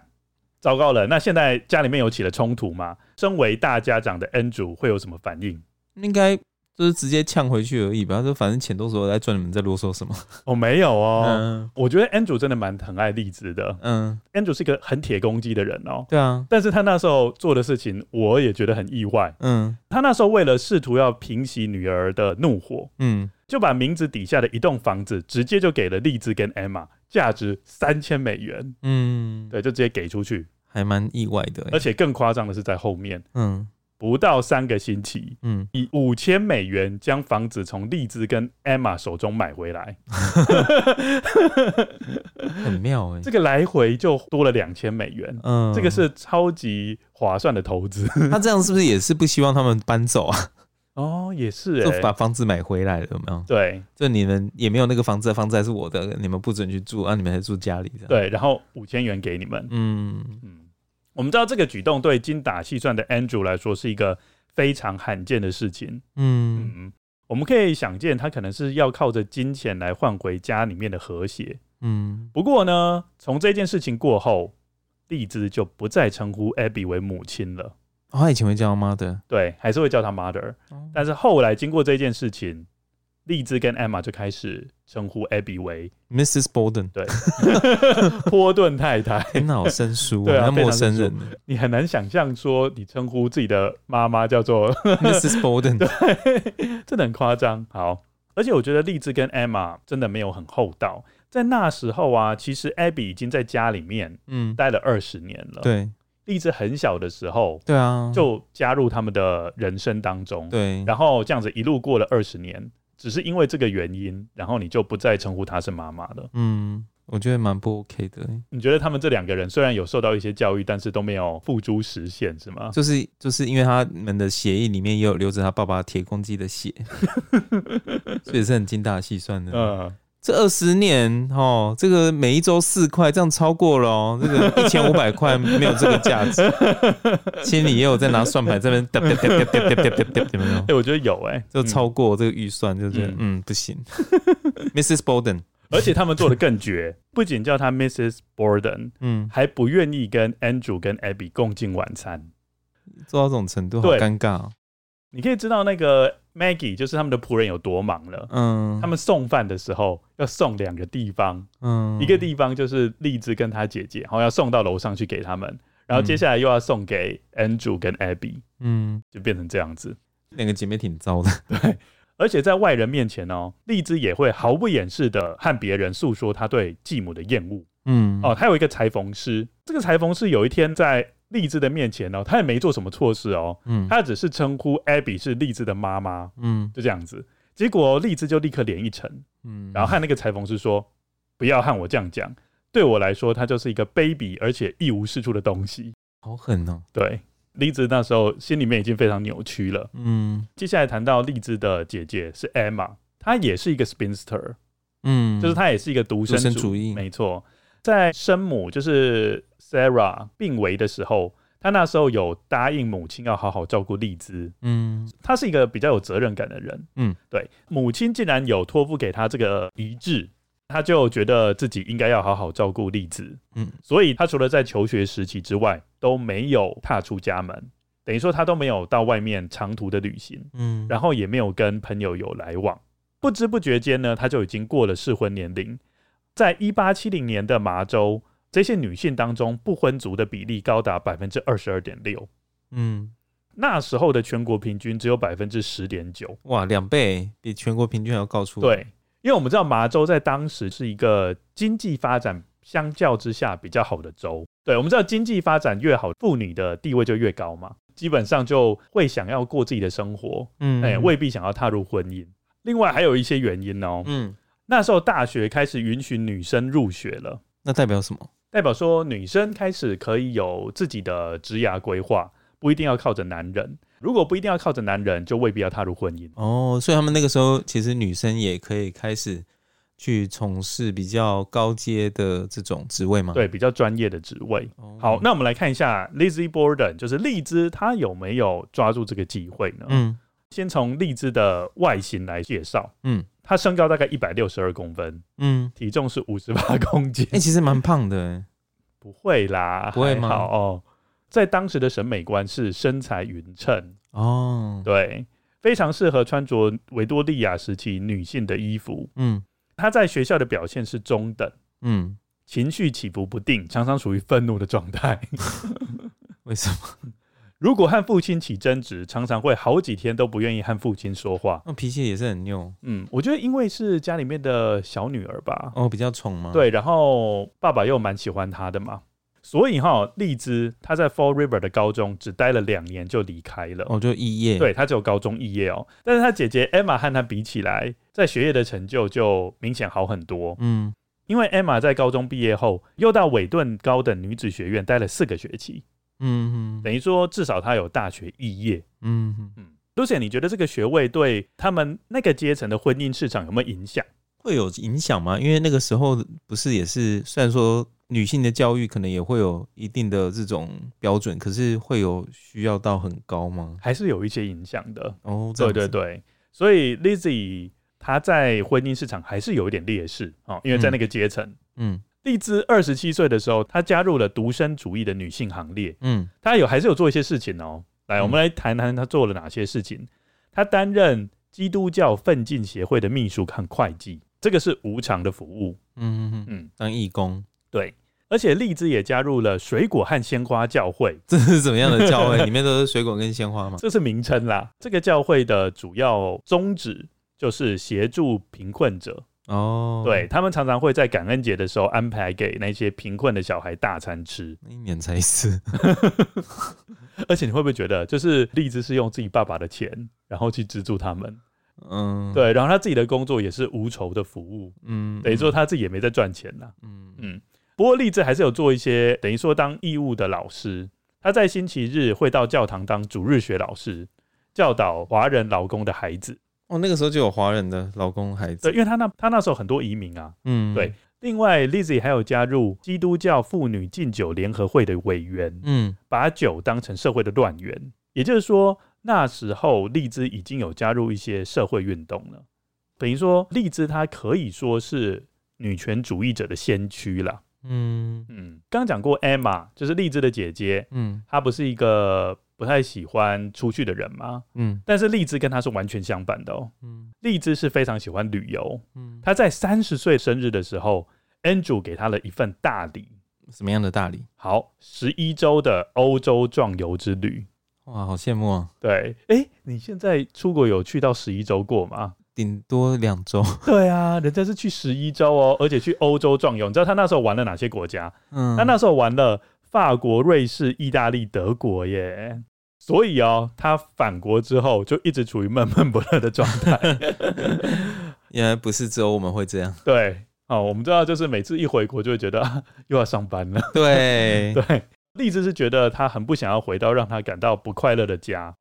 糟糕了，那现在家里面有起了冲突吗？身为大家长的 n 组会有什么反应？应该。就是直接呛回去而已，比方说，反正钱都是我在赚，你们在啰嗦什么？哦，没有哦。嗯，我觉得 Andrew 真的蛮疼爱丽兹的。嗯，Andrew 是一个很铁公鸡的人哦。对啊，但是他那时候做的事情，我也觉得很意外。嗯，他那时候为了试图要平息女儿的怒火，嗯，就把名字底下的一栋房子直接就给了丽兹跟 Emma，价值三千美元。嗯，对，就直接给出去，还蛮意外的。而且更夸张的是在后面。嗯。不到三个星期，嗯，以五千美元将房子从丽兹跟 Emma 手中买回来，很妙哎、欸。这个来回就多了两千美元，嗯，这个是超级划算的投资。他这样是不是也是不希望他们搬走啊？哦，也是、欸，就把房子买回来了，有没有？对，就你们也没有那个房子，房子还是我的，你们不准去住啊，你们还住家里的。对，然后五千元给你们，嗯嗯。我们知道这个举动对精打细算的 Andrew 来说是一个非常罕见的事情。嗯，嗯，我们可以想见，他可能是要靠着金钱来换回家里面的和谐。嗯，不过呢，从这件事情过后，荔枝就不再称呼 Abby 为母亲了。哦，他以前会叫 mother，对，还是会叫他 mother。但是后来经过这件事情。荔枝跟 Emma 就开始称呼 Abby 为 Mrs. Borden，对，波顿太太，很好生疏，对啊，陌生人，你很难想象说你称呼自己的妈妈叫做 Mrs. Borden，对，真的很夸张。好，而且我觉得丽兹跟 Emma 真的没有很厚道，在那时候啊，其实 Abby 已经在家里面嗯待了二十年了，对，丽兹很小的时候，对啊，就加入他们的人生当中，对，然后这样子一路过了二十年。只是因为这个原因，然后你就不再称呼她是妈妈了。嗯，我觉得蛮不 OK 的。你觉得他们这两个人虽然有受到一些教育，但是都没有付诸实现，是吗？就是就是因为他们的协议里面也有流着他爸爸铁公鸡的血，所以是很精打细算的。嗯。这二十年哦这个每一周四块这样超过了哦这个一千五百块没有这个价值。心里也有在拿算盘这边哎我觉得有哎。就超过这个预算就是嗯。不行。mrs borden 而且他们做的更绝不仅叫他 mrs borden 嗯。还不愿意跟 andrew 跟 abby 共进晚餐。做到这种程度好尴尬哦。你可以知道那个 Maggie 就是他们的仆人有多忙了，嗯，他们送饭的时候要送两个地方，嗯，一个地方就是荔枝跟她姐姐，然后要送到楼上去给他们，然后接下来又要送给 Andrew 跟 Abby，嗯，就变成这样子，两个姐妹挺糟的，对，而且在外人面前哦，荔枝也会毫不掩饰的和别人诉说她对继母的厌恶，嗯，哦，她有一个裁缝师，这个裁缝师有一天在。丽兹的面前呢、喔，他也没做什么错事哦、喔，嗯，他只是称呼 Abby 是荔枝的妈妈，嗯，就这样子。结果荔枝就立刻脸一沉，嗯，然后和那个裁缝师说：“不要和我这样讲，对我来说，他就是一个卑鄙而且一无是处的东西。”好狠哦！对，荔枝那时候心里面已经非常扭曲了。嗯，接下来谈到荔枝的姐姐是 Emma，她也是一个 spinster，嗯，就是她也是一个独生主义，没错。在生母就是 Sarah 病危的时候，他那时候有答应母亲要好好照顾丽兹。嗯，他是一个比较有责任感的人。嗯，对，母亲竟然有托付给他这个遗志，他就觉得自己应该要好好照顾丽兹。嗯，所以他除了在求学时期之外，都没有踏出家门，等于说他都没有到外面长途的旅行。嗯，然后也没有跟朋友有来往。不知不觉间呢，他就已经过了适婚年龄。在一八七零年的麻州，这些女性当中不婚族的比例高达百分之二十二点六。嗯，那时候的全国平均只有百分之十点九。哇，两倍，比全国平均还要高出。对，因为我们知道麻州在当时是一个经济发展相较之下比较好的州。对，我们知道经济发展越好，妇女的地位就越高嘛，基本上就会想要过自己的生活。嗯，哎，未必想要踏入婚姻。另外还有一些原因哦，嗯，那时候大学开始允许女生入学了，那代表什么？代表说女生开始可以有自己的职涯规划，不一定要靠着男人。如果不一定要靠着男人，就未必要踏入婚姻。哦，所以他们那个时候其实女生也可以开始去从事比较高阶的这种职位吗？对，比较专业的职位。哦，好，那我们来看一下 Lizzie Borden，就是荔枝，她有没有抓住这个机会呢？嗯。先从荔枝的外形来介绍，嗯，她身高大概一百六十二公分，嗯，体重是五十八 公斤，哎、欸，其实蛮胖的，不会啦，不会吗？好哦，在当时的审美观是身材匀称。哦，对，非常适合穿着维多利亚时期女性的衣服，嗯，她在学校的表现是中等，嗯，情绪起伏不定，常常处于愤怒的状态，为什么？如果和父亲起争执，常常会好几天都不愿意和父亲说话。那脾气也是很拗。嗯，我觉得因为是家里面的小女儿吧，哦，比较宠嘛。对，然后爸爸又蛮喜欢她的嘛，所以哈，丽兹她在 Fall River 的高中只待了两年就离开了。哦，就肄业。对，她只有高中肄业哦。但是她姐姐 Emma 和她比起来，在学业的成就就明显好很多。嗯，因为 Emma 在高中毕业后，又到韦顿高等女子学院待了四个学期。嗯哼，等于说至少他有大学肄业。嗯哼嗯，Lucien，你觉得这个学位对他们那个阶层的婚姻市场有没有影响？会有影响吗？因为那个时候不是也是，虽然说女性的教育可能也会有一定的这种标准，可是会有需要到很高吗？还是有一些影响的。哦，对对对，所以 Lizzie 她在婚姻市场还是有一点劣势啊，因为在那个阶层，嗯。嗯丽兹二十七岁的时候，她加入了独身主义的女性行列。嗯，她有还是有做一些事情哦。来，我们来谈谈她做了哪些事情。她担任基督教奋进协会的秘书和会计，这个是无偿的服务。嗯嗯嗯，当义工。对，而且丽兹也加入了水果和鲜花教会。这是怎么样的教会？里面都是水果跟鲜花吗？这是名称啦。这个教会的主要宗旨就是协助贫困者。哦，对，他们常常会在感恩节的时候安排给那些贫困的小孩大餐吃，一年才一次。而且你会不会觉得，就是荔枝是用自己爸爸的钱，然后去资助他们？嗯，对，然后他自己的工作也是无酬的服务，嗯，等于说他自己也没在赚钱呐，嗯嗯。不过励志还是有做一些，等于说当义务的老师，他在星期日会到教堂当主日学老师，教导华人劳工的孩子。哦，那个时候就有华人的老公孩子，对，因为他那他那时候很多移民啊，嗯，对。另外，Lizzie 还有加入基督教妇女禁酒联合会的委员，嗯，把酒当成社会的乱源。也就是说，那时候丽兹已经有加入一些社会运动了，等于说丽兹她可以说是女权主义者的先驱了。嗯嗯，刚讲过 Emma 就是丽兹的姐姐，嗯，她不是一个。不太喜欢出去的人吗？嗯，但是荔枝跟他是完全相反的哦。嗯，荔枝是非常喜欢旅游。嗯，他在三十岁生日的时候，Andrew 给他了一份大礼。什么样的大礼？好，十一周的欧洲壮游之旅。哇，好羡慕啊！对，哎、欸，你现在出国有去到十一周过吗？顶多两周。对啊，人家是去十一周哦，而且去欧洲壮游。你知道他那时候玩了哪些国家？嗯，他那时候玩了法国、瑞士、意大利、德国耶。所以哦，他返国之后就一直处于闷闷不乐的状态。原来不是只有我们会这样。对，哦，我们知道，就是每次一回国就会觉得 又要上班了。对 对，荔枝是觉得他很不想要回到让他感到不快乐的家。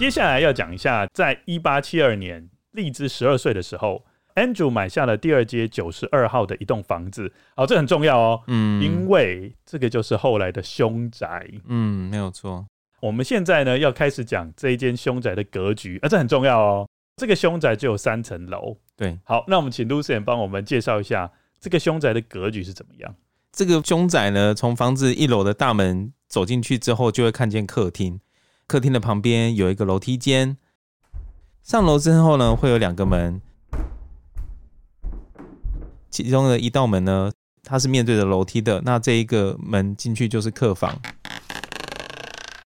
接下来要讲一下，在一八七二年，丽兹十二岁的时候，Andrew 买下了第二街九十二号的一栋房子。好，这很重要哦，嗯，因为这个就是后来的凶宅。嗯，没有错。我们现在呢要开始讲这一间凶宅的格局，啊，这很重要哦。这个凶宅就有三层楼。对，好，那我们请 Lucien 帮我们介绍一下这个凶宅的格局是怎么样。这个凶宅呢，从房子一楼的大门走进去之后，就会看见客厅。客厅的旁边有一个楼梯间，上楼之后呢，会有两个门，其中的一道门呢，它是面对着楼梯的，那这一个门进去就是客房。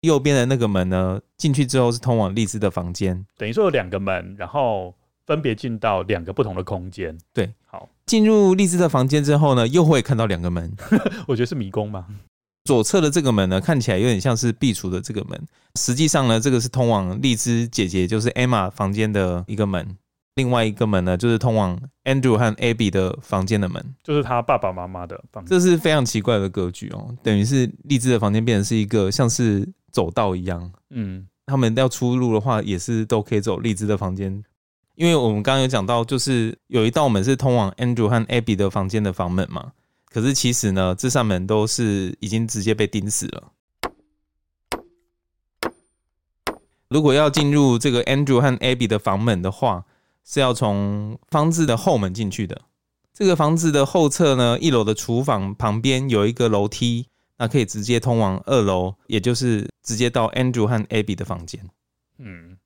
右边的那个门呢，进去之后是通往荔枝的房间，等于说有两个门，然后分别进到两个不同的空间。对，好，进入荔枝的房间之后呢，又会看到两个门，我觉得是迷宫吗？左侧的这个门呢，看起来有点像是壁橱的这个门，实际上呢，这个是通往荔枝姐姐，就是 Emma 房间的一个门。另外一个门呢，就是通往 Andrew 和 Abby 的房间的门，就是他爸爸妈妈的房间。这是非常奇怪的格局哦，等于是荔枝的房间变成是一个像是走道一样。嗯，他们要出入的话，也是都可以走荔枝的房间，因为我们刚刚有讲到，就是有一道门是通往 Andrew 和 Abby 的房间的房门嘛。可是其实呢，这扇门都是已经直接被钉死了。如果要进入这个 Andrew 和 Abby 的房门的话，是要从房子的后门进去的。这个房子的后侧呢，一楼的厨房旁边有一个楼梯，那可以直接通往二楼，也就是直接到 Andrew 和 Abby 的房间。嗯，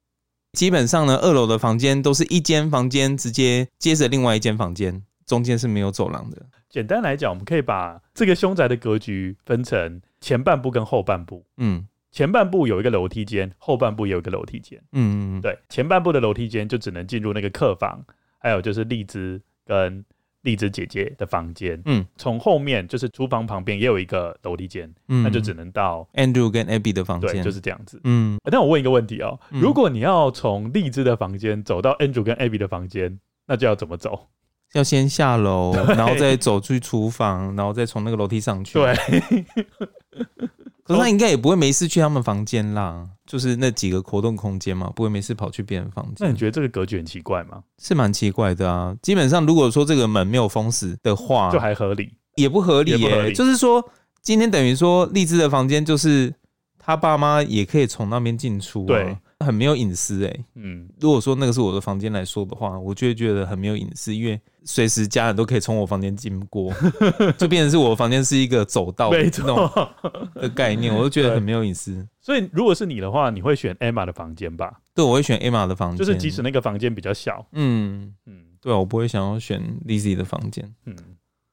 基本上呢，二楼的房间都是一间房间直接接着另外一间房间，中间是没有走廊的。简单来讲，我们可以把这个凶宅的格局分成前半部跟后半部。嗯，前半部有一个楼梯间，后半部也有一个楼梯间。嗯嗯对，前半部的楼梯间就只能进入那个客房，还有就是荔枝跟荔枝姐姐的房间。嗯，从后面就是厨房旁边也有一个楼梯间，嗯，那就只能到 Andrew 跟 Abby 的房间。对，就是这样子。嗯，那我问一个问题哦，如果你要从荔枝的房间走到 Andrew 跟 Abby 的房间，那就要怎么走？要先下楼，然后再走出去厨房，然后再从那个楼梯上去。对，可是他应该也不会没事去他们房间啦，就是那几个活动空间嘛，不会没事跑去别人房间。那你觉得这个格局很奇怪吗？是蛮奇怪的啊。基本上，如果说这个门没有封死的话，就还合理，也不合理耶、欸。就是说，今天等于说荔枝的房间，就是他爸妈也可以从那边进出、啊。对。很没有隐私哎、欸，嗯，如果说那个是我的房间来说的话，我就会觉得很没有隐私，因为随时家人都可以从我房间经过，就变成是我的房间是一个走道的那种的概念，我就觉得很没有隐私。所以如果是你的话，你会选 Emma 的房间吧？对，我会选 Emma 的房间，就是即使那个房间比较小，嗯。嗯，对，我不会想要选 Lizzie 的房间。嗯，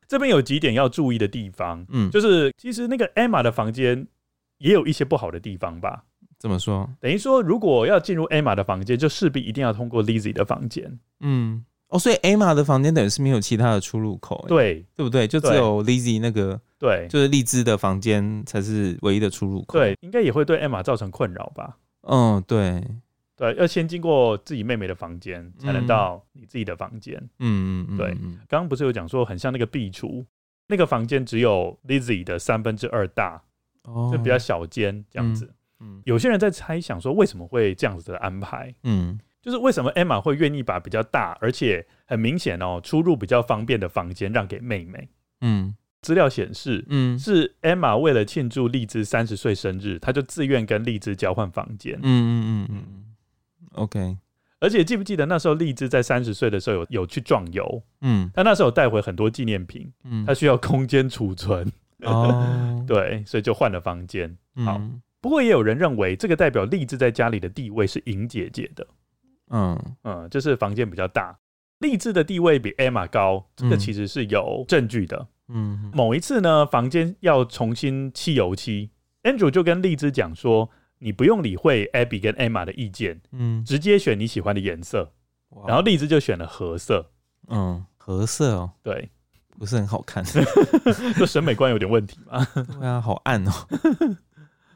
这边有几点要注意的地方，嗯，就是其实那个 Emma 的房间也有一些不好的地方吧。怎么说？等于说，如果要进入 Emma 的房间，就势必一定要通过 Lizzie 的房间。嗯，哦，所以 Emma 的房间等于是没有其他的出入口，对，对不对？就只有 Lizzie 那个，对，就是荔枝的房间才是唯一的出入口。对，应该也会对 Emma 造成困扰吧？嗯，对，对，要先经过自己妹妹的房间，才能到你自己的房间。嗯嗯嗯，对。刚刚不是有讲说很像那个壁橱，那个房间只有 Lizzie 的三分之二大，哦，就比较小间这样子。嗯嗯，有些人在猜想说，为什么会这样子的安排？嗯，就是为什么 Emma 会愿意把比较大，而且很明显哦，出入比较方便的房间让给妹妹？嗯，资料显示，嗯，是 Emma 为了庆祝荔枝三十岁生日，她就自愿跟荔枝交换房间。嗯嗯嗯嗯，OK。而且记不记得那时候荔枝在三十岁的时候有有去壮游？嗯，她那时候有带回很多纪念品，嗯，她需要空间储存。哦，对，所以就换了房间。好。不过也有人认为，这个代表励志在家里的地位是莹姐姐的。嗯嗯，就是房间比较大，励志的地位比 Emma 高，这个其实是有证据的。嗯，某一次呢，房间要重新漆油漆，Andrew 就跟荔枝讲说：“你不用理会 Abby 跟 Emma 的意见，嗯，直接选你喜欢的颜色。”然后荔枝就选了褐色。嗯，褐色哦，对，不是很好看，这审美观有点问题嘛？对啊，好暗哦。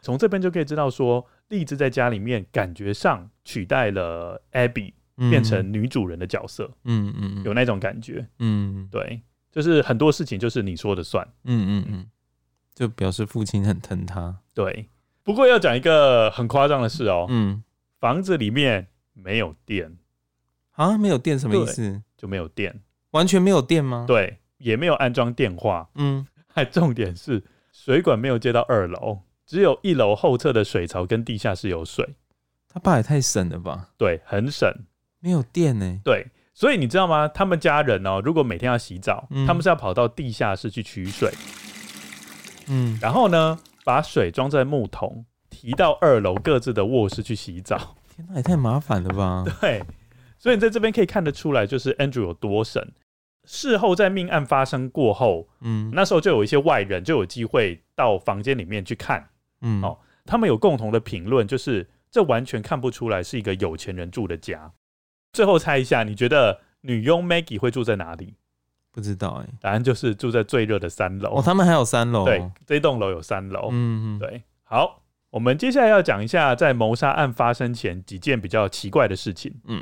从这边就可以知道，说荔枝在家里面感觉上取代了 Abby，变成女主人的角色。嗯嗯，有那种感觉。嗯，对，就是很多事情就是你说的算。嗯嗯嗯，就表示父亲很疼她。对，不过要讲一个很夸张的事哦。嗯，房子里面没有电啊？没有电什么意思？就没有电，完全没有电吗？对，也没有安装电话。嗯，还重点是水管没有接到二楼，只有一楼后侧的水槽跟地下室有水。他爸也太省了吧？对，很省，没有电呢。对，所以你知道吗？他们家人哦，如果每天要洗澡，嗯、他们是要跑到地下室去取水，嗯，然后呢，把水装在木桶，提到二楼各自的卧室去洗澡。天哪，也太麻烦了吧？对，所以你在这边可以看得出来，就是 Andrew 有多省。事后在命案发生过后，嗯，那时候就有一些外人就有机会到房间里面去看，嗯，哦，他们有共同的评论，就是。这完全看不出来是一个有钱人住的家。最后猜一下，你觉得女佣 Maggie 会住在哪里？不知道哎、欸。答案就是住在最热的三楼。哦，他们还有三楼。对，这栋楼有三楼。嗯嗯。对。好，我们接下来要讲一下在谋杀案发生前几件比较奇怪的事情。嗯。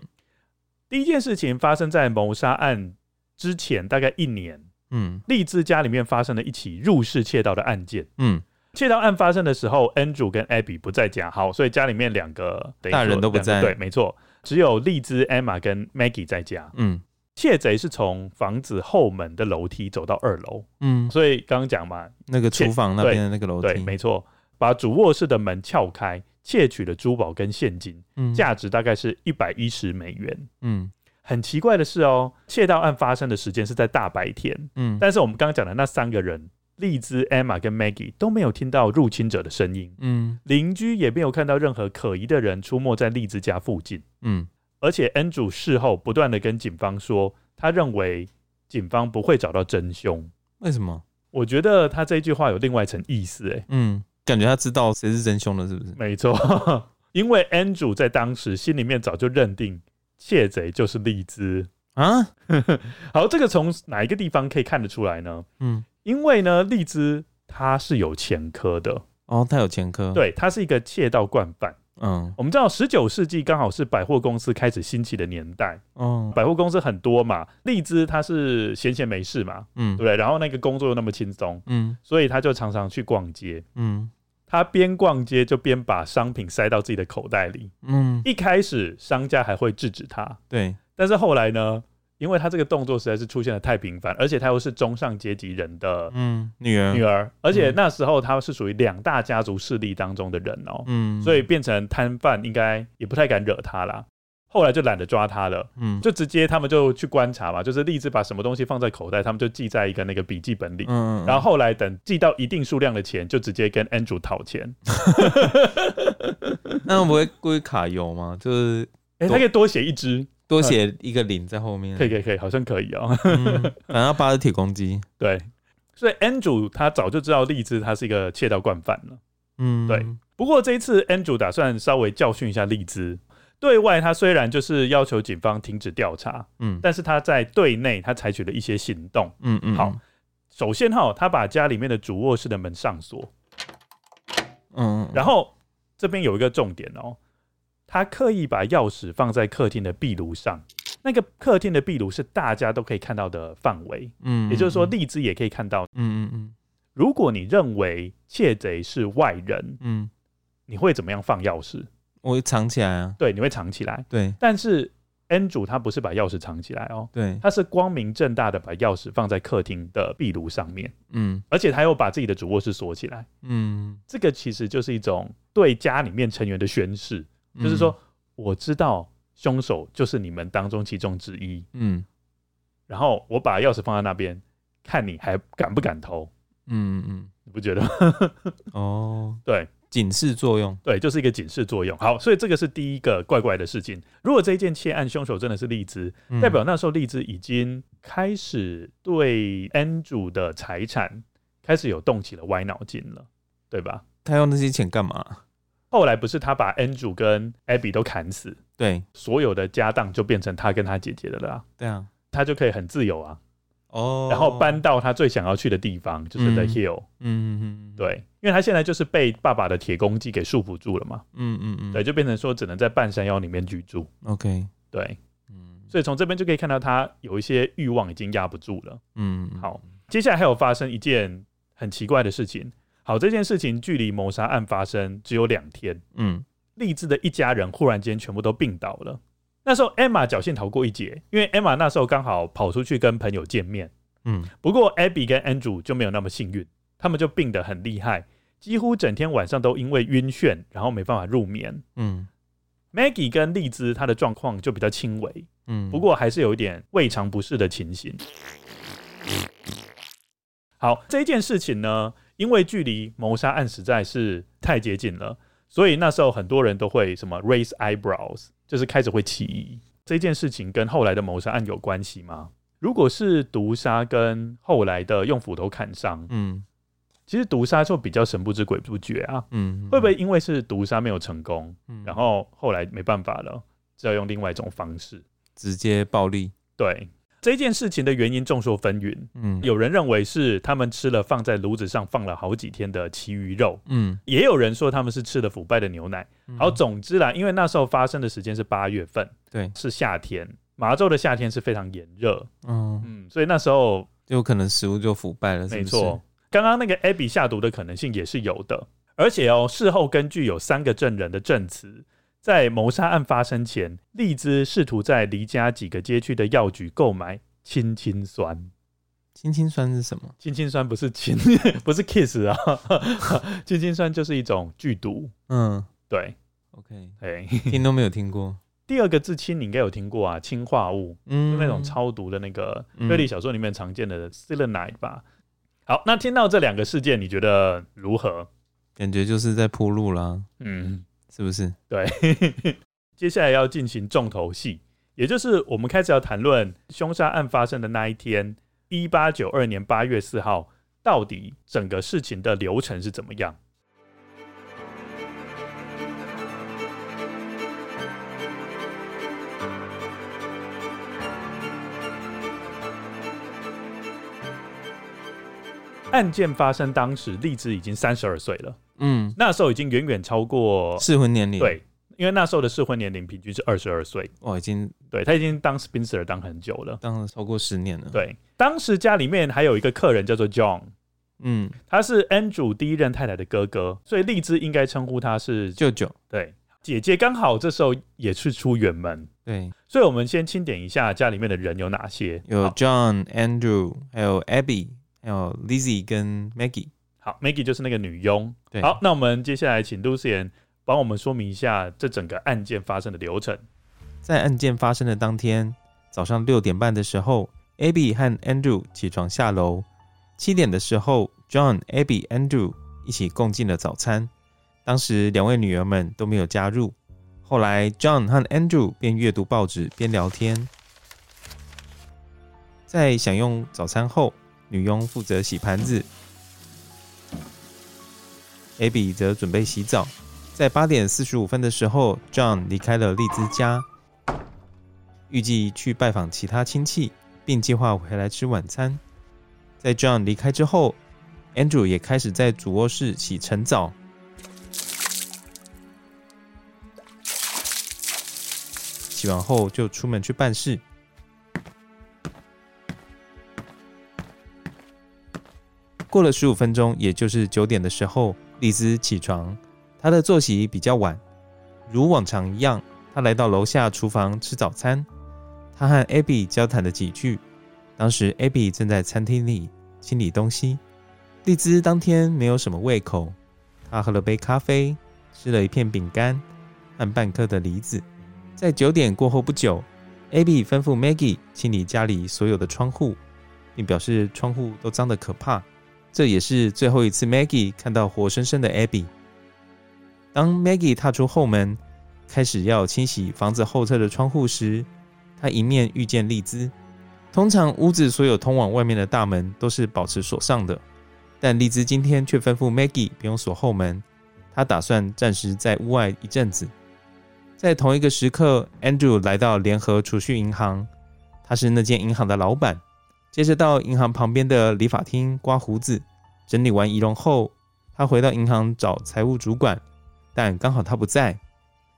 第一件事情发生在谋杀案之前大概一年。嗯。利兹家里面发生了一起入室窃盗的案件。嗯。窃盗案发生的时候，Andrew 跟 Abby 不在家，好，所以家里面两个大人都不在，对，没错，只有丽兹、Emma 跟 Maggie 在家。嗯，窃贼是从房子后门的楼梯走到二楼，嗯，所以刚刚讲嘛，那个厨房那边的那个楼梯，对，没错，把主卧室的门撬开，窃取了珠宝跟现金，嗯，价值大概是一百一十美元。嗯，很奇怪的是哦，窃盗案发生的时间是在大白天，嗯，但是我们刚刚讲的那三个人。丽兹、Emma 跟 Maggie 都没有听到入侵者的声音，嗯，邻居也没有看到任何可疑的人出没在荔枝家附近，嗯，而且 Andrew 事后不断的跟警方说，他认为警方不会找到真凶。为什么？我觉得他这一句话有另外一层意思，哎，嗯，感觉他知道谁是真凶了，是不是？没错，因为 Andrew 在当时心里面早就认定窃贼就是荔枝啊。好，这个从哪一个地方可以看得出来呢？嗯。因为呢，荔枝他是有前科的。哦，他有前科，对，他是一个窃盗惯犯。嗯，我们知道十九世纪刚好是百货公司开始兴起的年代，嗯，百货公司很多嘛，荔枝他是闲闲没事嘛，嗯，对不对？然后那个工作又那么轻松，嗯，所以他就常常去逛街，嗯，他边逛街就边把商品塞到自己的口袋里，嗯，一开始商家还会制止他，对，但是后来呢？因为他这个动作实在是出现的太频繁，而且他又是中上阶级人的嗯女儿女儿，而且那时候他是属于两大家族势力当中的人哦，嗯，所以变成摊贩应该也不太敢惹他啦。后来就懒得抓他了，嗯，就直接他们就去观察嘛，就是立志把什么东西放在口袋，他们就记在一个那个笔记本里，嗯，然后后来等记到一定数量的钱，就直接跟 Andrew 讨钱。那我不会故意卡油吗？就是哎，他可以多写一支。多写一个零在后面，可以可以可以，好像可以哦、喔嗯。反正八是铁公鸡，对。所以 Andrew 他早就知道荔枝他是一个窃盗惯犯了。嗯，对。不过这一次 Andrew 打算稍微教训一下荔枝。对外他虽然就是要求警方停止调查，嗯，但是他在对内他采取了一些行动。嗯嗯。好，首先哈，他把家里面的主卧室的门上锁。嗯。然后这边有一个重点哦、喔。他刻意把钥匙放在客厅的壁炉上，那个客厅的壁炉是大家都可以看到的范围，嗯，也就是说荔枝也可以看到，嗯嗯嗯。如果你认为窃贼是外人，嗯，你会怎么样放钥匙？我会藏起来啊，对，你会藏起来，对。但是 Andrew 他不是把钥匙藏起来哦，对，他是光明正大的把钥匙放在客厅的壁炉上面，嗯，而且他又把自己的主卧室锁起来，嗯，这个其实就是一种对家里面成员的宣誓。就是说，我知道凶手就是你们当中其中之一。嗯，然后我把钥匙放在那边，看你还敢不敢偷？嗯嗯，你不觉得？哦，对，警示作用，对，就是一个警示作用。好，所以这个是第一个怪怪的事情。如果这一件窃案凶手真的是荔枝，嗯，代表那时候荔枝已经开始对 Andrew 的财产开始有动起了歪脑筋了，对吧？他用那些钱干嘛？后来不是他把 Andrew 跟 Abby 都砍死，对，所有的家当就变成他跟他姐姐的了啦。对啊，他就可以很自由啊。哦，然后搬到他最想要去的地方，就是 The Hill。嗯嗯，对，因为他现在就是被爸爸的铁公鸡给束缚住了嘛。嗯嗯嗯，对，就变成说只能在半山腰里面居住。OK，对，嗯，所以从这边就可以看到他有一些欲望已经压不住了。嗯，好，接下来还有发生一件很奇怪的事情。好，这件事情距离谋杀案发生只有两天。嗯，丽兹的一家人忽然间全部都病倒了。那时候 Emma 侥幸逃过一劫，因为艾玛那时候刚好跑出去跟朋友见面。嗯，不过 Abby 跟 Andrew 就没有那么幸运，他们就病得很厉害，几乎整天晚上都因为晕眩，然后没办法入眠。嗯，Maggie 跟丽兹她的状况就比较轻微。嗯，不过还是有一点胃肠不适的情形。好，这件事情呢，因为距离谋杀案实在是太接近了，所以那时候很多人都会什么 raise eyebrows，就是开始会起疑。这件事情跟后来的谋杀案有关系吗？如果是毒杀跟后来的用斧头砍伤，嗯，其实毒杀就比较神不知鬼不觉啊，嗯，会不会因为是毒杀没有成功，嗯，然后后来没办法了，只要用另外一种方式。直接暴力。对，这件事情的原因众说纷纭。嗯，有人认为是他们吃了放在炉子上放了好几天的旗鱼肉。嗯，也有人说他们是吃了腐败的牛奶。嗯、好，总之啦，因为那时候发生的时间是八月份，对，是夏天，麻州的夏天是非常炎热。嗯嗯，所以那时候有可能食物就腐败了是不是？没错，刚刚那个 Abby 下毒的可能性也是有的，而且哦，事后根据有三个证人的证词。在谋杀案发生前，丽兹试图在离家几个街区的药局购买氢氢酸。氢氢酸是什么？氢氢酸不是氢，不是 kiss 啊。氢氢酸就是一种剧毒。嗯，对。OK，哎，听都没有听过。第二个字“氢”你应该有听过啊，氰化物，嗯，就那种超毒的那个推理小说里面常见的 cyanide 吧。好，那听到这两个事件，你觉得如何？感觉就是在铺路啦。嗯。是不是？对，接下来要进行重头戏，也就是我们开始要谈论凶杀案发生的那一天，一八九二年八月四号，到底整个事情的流程是怎么样？案件发生当时，丽兹已经三十二岁了。嗯，那时候已经远远超过适婚年龄。对，因为那时候的适婚年龄平均是二十二岁。哇，已经对他已经当 Spencer 当很久了，当了超过十年了。对，当时家里面还有一个客人叫做 John，嗯，他是 Andrew 第一任太太的哥哥，所以荔枝应该称呼他是舅舅。对，姐姐刚好这时候也是出远门。对，所以我们先清点一下家里面的人有哪些，有 John、Andrew，还有 Abby，还有 Lizzie 跟 Maggie。好，Maggie 就是那个女佣。对，好，那我们接下来请 Lucian 帮我们说明一下这整个案件发生的流程。在案件发生的当天早上六点半的时候，Abby 和 Andrew 起床下楼。七点的时候，John、Abby、Andrew 一起共进了早餐。当时两位女儿们都没有加入。后来，John 和 Andrew 边阅读报纸边聊天。在享用早餐后，女佣负责洗盘子。Abby 则准备洗澡。在八点四十五分的时候，John 离开了丽兹家，预计去拜访其他亲戚，并计划回来吃晚餐。在 John 离开之后，Andrew 也开始在主卧室洗晨澡。洗完后就出门去办事。过了十五分钟，也就是九点的时候。丽兹起床，她的作息比较晚，如往常一样，她来到楼下厨房吃早餐。她和 Abby 交谈了几句。当时 Abby 正在餐厅里清理东西。丽兹当天没有什么胃口，她喝了杯咖啡，吃了一片饼干和半颗的梨子。在九点过后不久，Abby 吩咐 Maggie 清理家里所有的窗户，并表示窗户都脏得可怕。这也是最后一次，Maggie 看到活生生的 Abby。当 Maggie 踏出后门，开始要清洗房子后侧的窗户时，她迎面遇见丽兹。通常屋子所有通往外面的大门都是保持锁上的，但丽兹今天却吩咐 Maggie 不用锁后门，她打算暂时在屋外一阵子。在同一个时刻，Andrew 来到联合储蓄银行，他是那间银行的老板。接着到银行旁边的理发厅刮胡子，整理完仪容后，他回到银行找财务主管，但刚好他不在，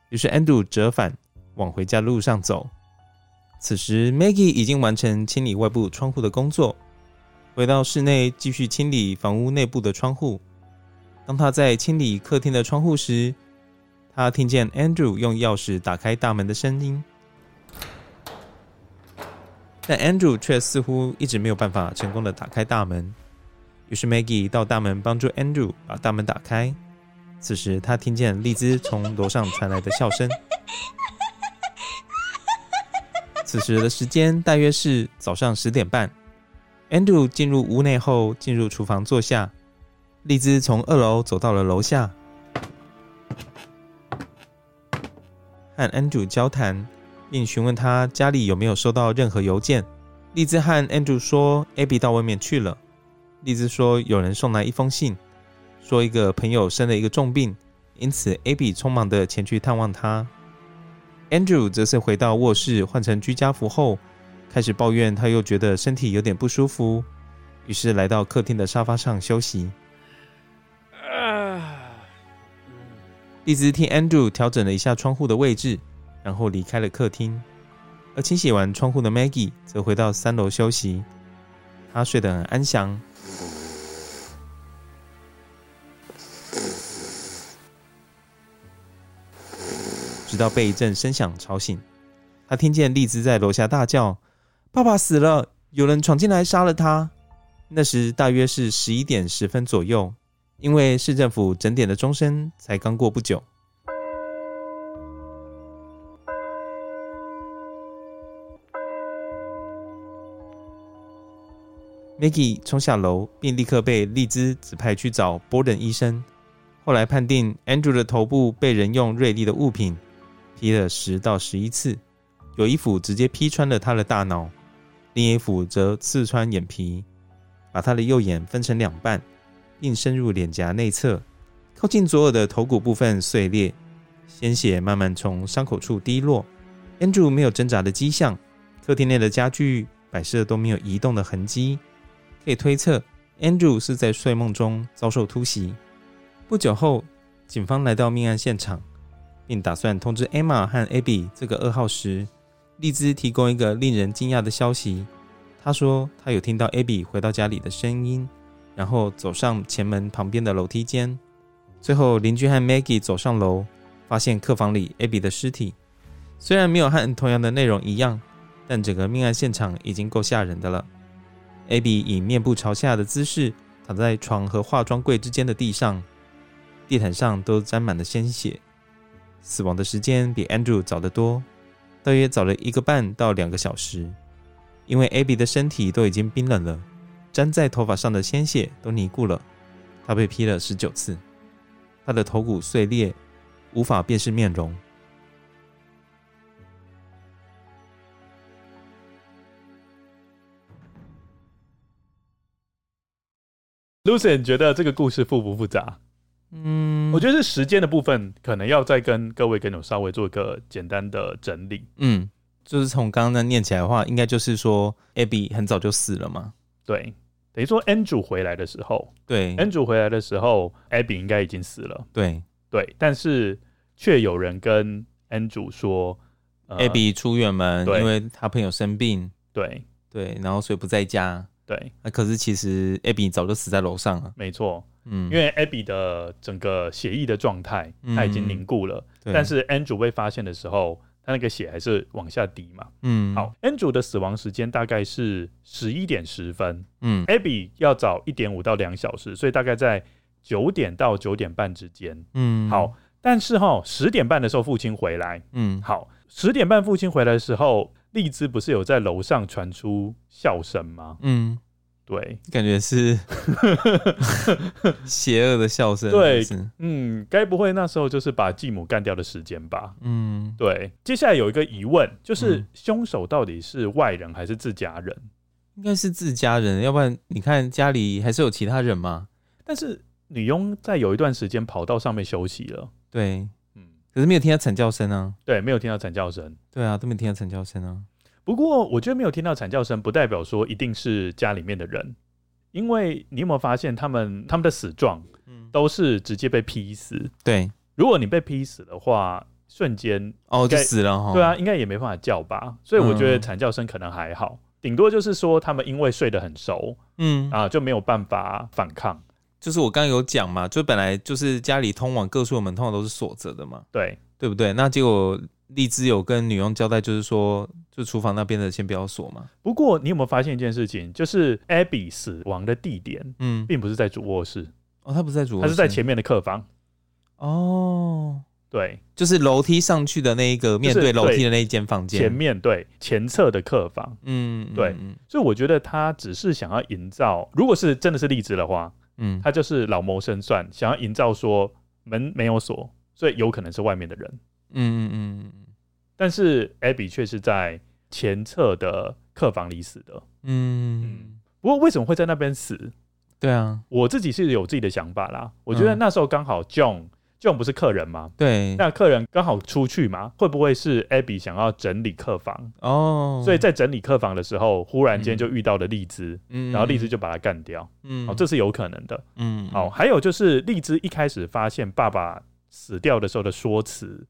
于是 Andrew 折返往回家路上走。此时 Maggie 已经完成清理外部窗户的工作，回到室内继续清理房屋内部的窗户。当他在清理客厅的窗户时，他听见 Andrew 用钥匙打开大门的声音，但 Andrew 却似乎一直没有办法成功的打开大门。于是 Maggie 到大门帮助 Andrew 把大门打开。此时，他听见丽兹从楼上传来的笑声。此时的时间大约是早上十点半。Andrew 进入屋内后，进入厨房坐下。丽兹从二楼走到了楼下。和 Andrew 交谈，并询问他家里有没有收到任何邮件。丽兹和 Andrew 说，Abby 到外面去了。丽兹说，有人送来一封信，说一个朋友生了一个重病，因此 Abby 匆忙地前去探望他。Andrew 则是回到卧室换成居家服后，开始抱怨他又觉得身体有点不舒服，于是来到客厅的沙发上休息。丽兹替 Andrew 调整了一下窗户的位置，然后离开了客厅。而清洗完窗户的 Maggie 则回到三楼休息。她睡得很安详，直到被一阵声响吵醒。她听见丽兹在楼下大叫：“爸爸死了！有人闯进来杀了他！”那时大约是十一点十分左右。因为市政府整点的钟声才刚过不久，Maggie 冲下楼，并立刻被丽兹指派去找波登医生。后来判定 Andrew 的头部被人用锐利的物品劈了十到十一次，有一斧直接劈穿了他的大脑，另一斧则刺穿眼皮，把他的右眼分成两半。并深入脸颊内侧，靠近左耳的头骨部分碎裂，鲜血慢慢从伤口处滴落。Andrew 没有挣扎的迹象，客厅内的家具摆设都没有移动的痕迹，可以推测 Andrew 是在睡梦中遭受突袭。不久后，警方来到命案现场，并打算通知 Emma 和 Abby 这个噩耗时，丽兹提供一个令人惊讶的消息。她说她有听到 Abby 回到家里的声音。然后走上前门旁边的楼梯间，最后邻居和 Maggie 走上楼，发现客房里 Abby 的尸体。虽然没有和同样的内容一样，但整个命案现场已经够吓人的了。Abby 以面部朝下的姿势躺在床和化妆柜之间的地上，地毯上都沾满了鲜血。死亡的时间比 Andrew 早得多，大约早了一个半到两个小时，因为 Abby 的身体都已经冰冷了。粘在头发上的鲜血都凝固了。他被劈了十九次，他的头骨碎裂，无法辨识面容。Lucien 觉得这个故事复不复杂？嗯，我觉得是时间的部分，可能要再跟各位跟友稍微做一个简单的整理。嗯，就是从刚刚那念起来的话，应该就是说，Abby 很早就死了嘛？对。等于说，Andrew 回来的时候，对，Andrew 回来的时候，Abby 应该已经死了，对对，但是却有人跟 Andrew 说、呃、，Abby 出远门，因为他朋友生病，对对，然后所以不在家，对，那可是其实 Abby 早就死在楼上了，没错，嗯，因为 Abby 的整个血液的状态，它已经凝固了，嗯、但是 Andrew 被发现的时候。他那个血还是往下滴嘛？嗯，好，Andrew 的死亡时间大概是十一点十分。嗯，Abby 要早一点五到两小时，所以大概在九点到九点半之间。嗯，好，但是哈，十点半的时候父亲回来。嗯，好，十点半父亲回来的时候，丽兹不是有在楼上传出笑声吗？嗯。对，感觉是 邪恶的笑声。对，嗯，该不会那时候就是把继母干掉的时间吧？嗯，对。接下来有一个疑问，就是凶手到底是外人还是自家人？应该是自家人，要不然你看家里还是有其他人吗？但是女佣在有一段时间跑到上面休息了。对，嗯，可是没有听到惨叫声啊。对，没有听到惨叫声。对啊，都没听到惨叫声啊。不过，我觉得没有听到惨叫声，不代表说一定是家里面的人，因为你有没有发现，他们他们的死状，都是直接被劈死。对，如果你被劈死的话，瞬间哦就死了。对啊，应该也没办法叫吧。所以我觉得惨叫声可能还好，顶多就是说他们因为睡得很熟，嗯啊就没有办法反抗。就是我刚刚有讲嘛，就本来就是家里通往各处的门通常都是锁着的嘛，对对不对？那结果荔枝有跟女佣交代，就是说，就厨房那边的先不要锁嘛。不过你有没有发现一件事情，就是 Abby 死亡的地点，嗯，并不是在主卧室哦，他不是在主卧室，他是在前面的客房哦。对，就是楼梯上去的那一个面对楼梯的那一间房间，前面对前侧的客房。嗯，对，所以我觉得他只是想要营造，如果是真的是荔枝的话，嗯，他就是老谋深算，想要营造说门没有锁，所以有可能是外面的人。嗯嗯嗯。但是 Abby 却是在前侧的客房里死的。嗯嗯。不过为什么会在那边死？对啊，我自己是有自己的想法啦。我觉得那时候刚好 John。John 不是客人吗？对，那客人刚好出去嘛，会不会是 Abby 想要整理客房？哦，所以在整理客房的时候，忽然间就遇到了荔枝，嗯，然后荔枝就把他干掉，嗯，哦，这是有可能的，嗯，好，还有就是荔枝一开始发现爸爸死掉的时候的说辞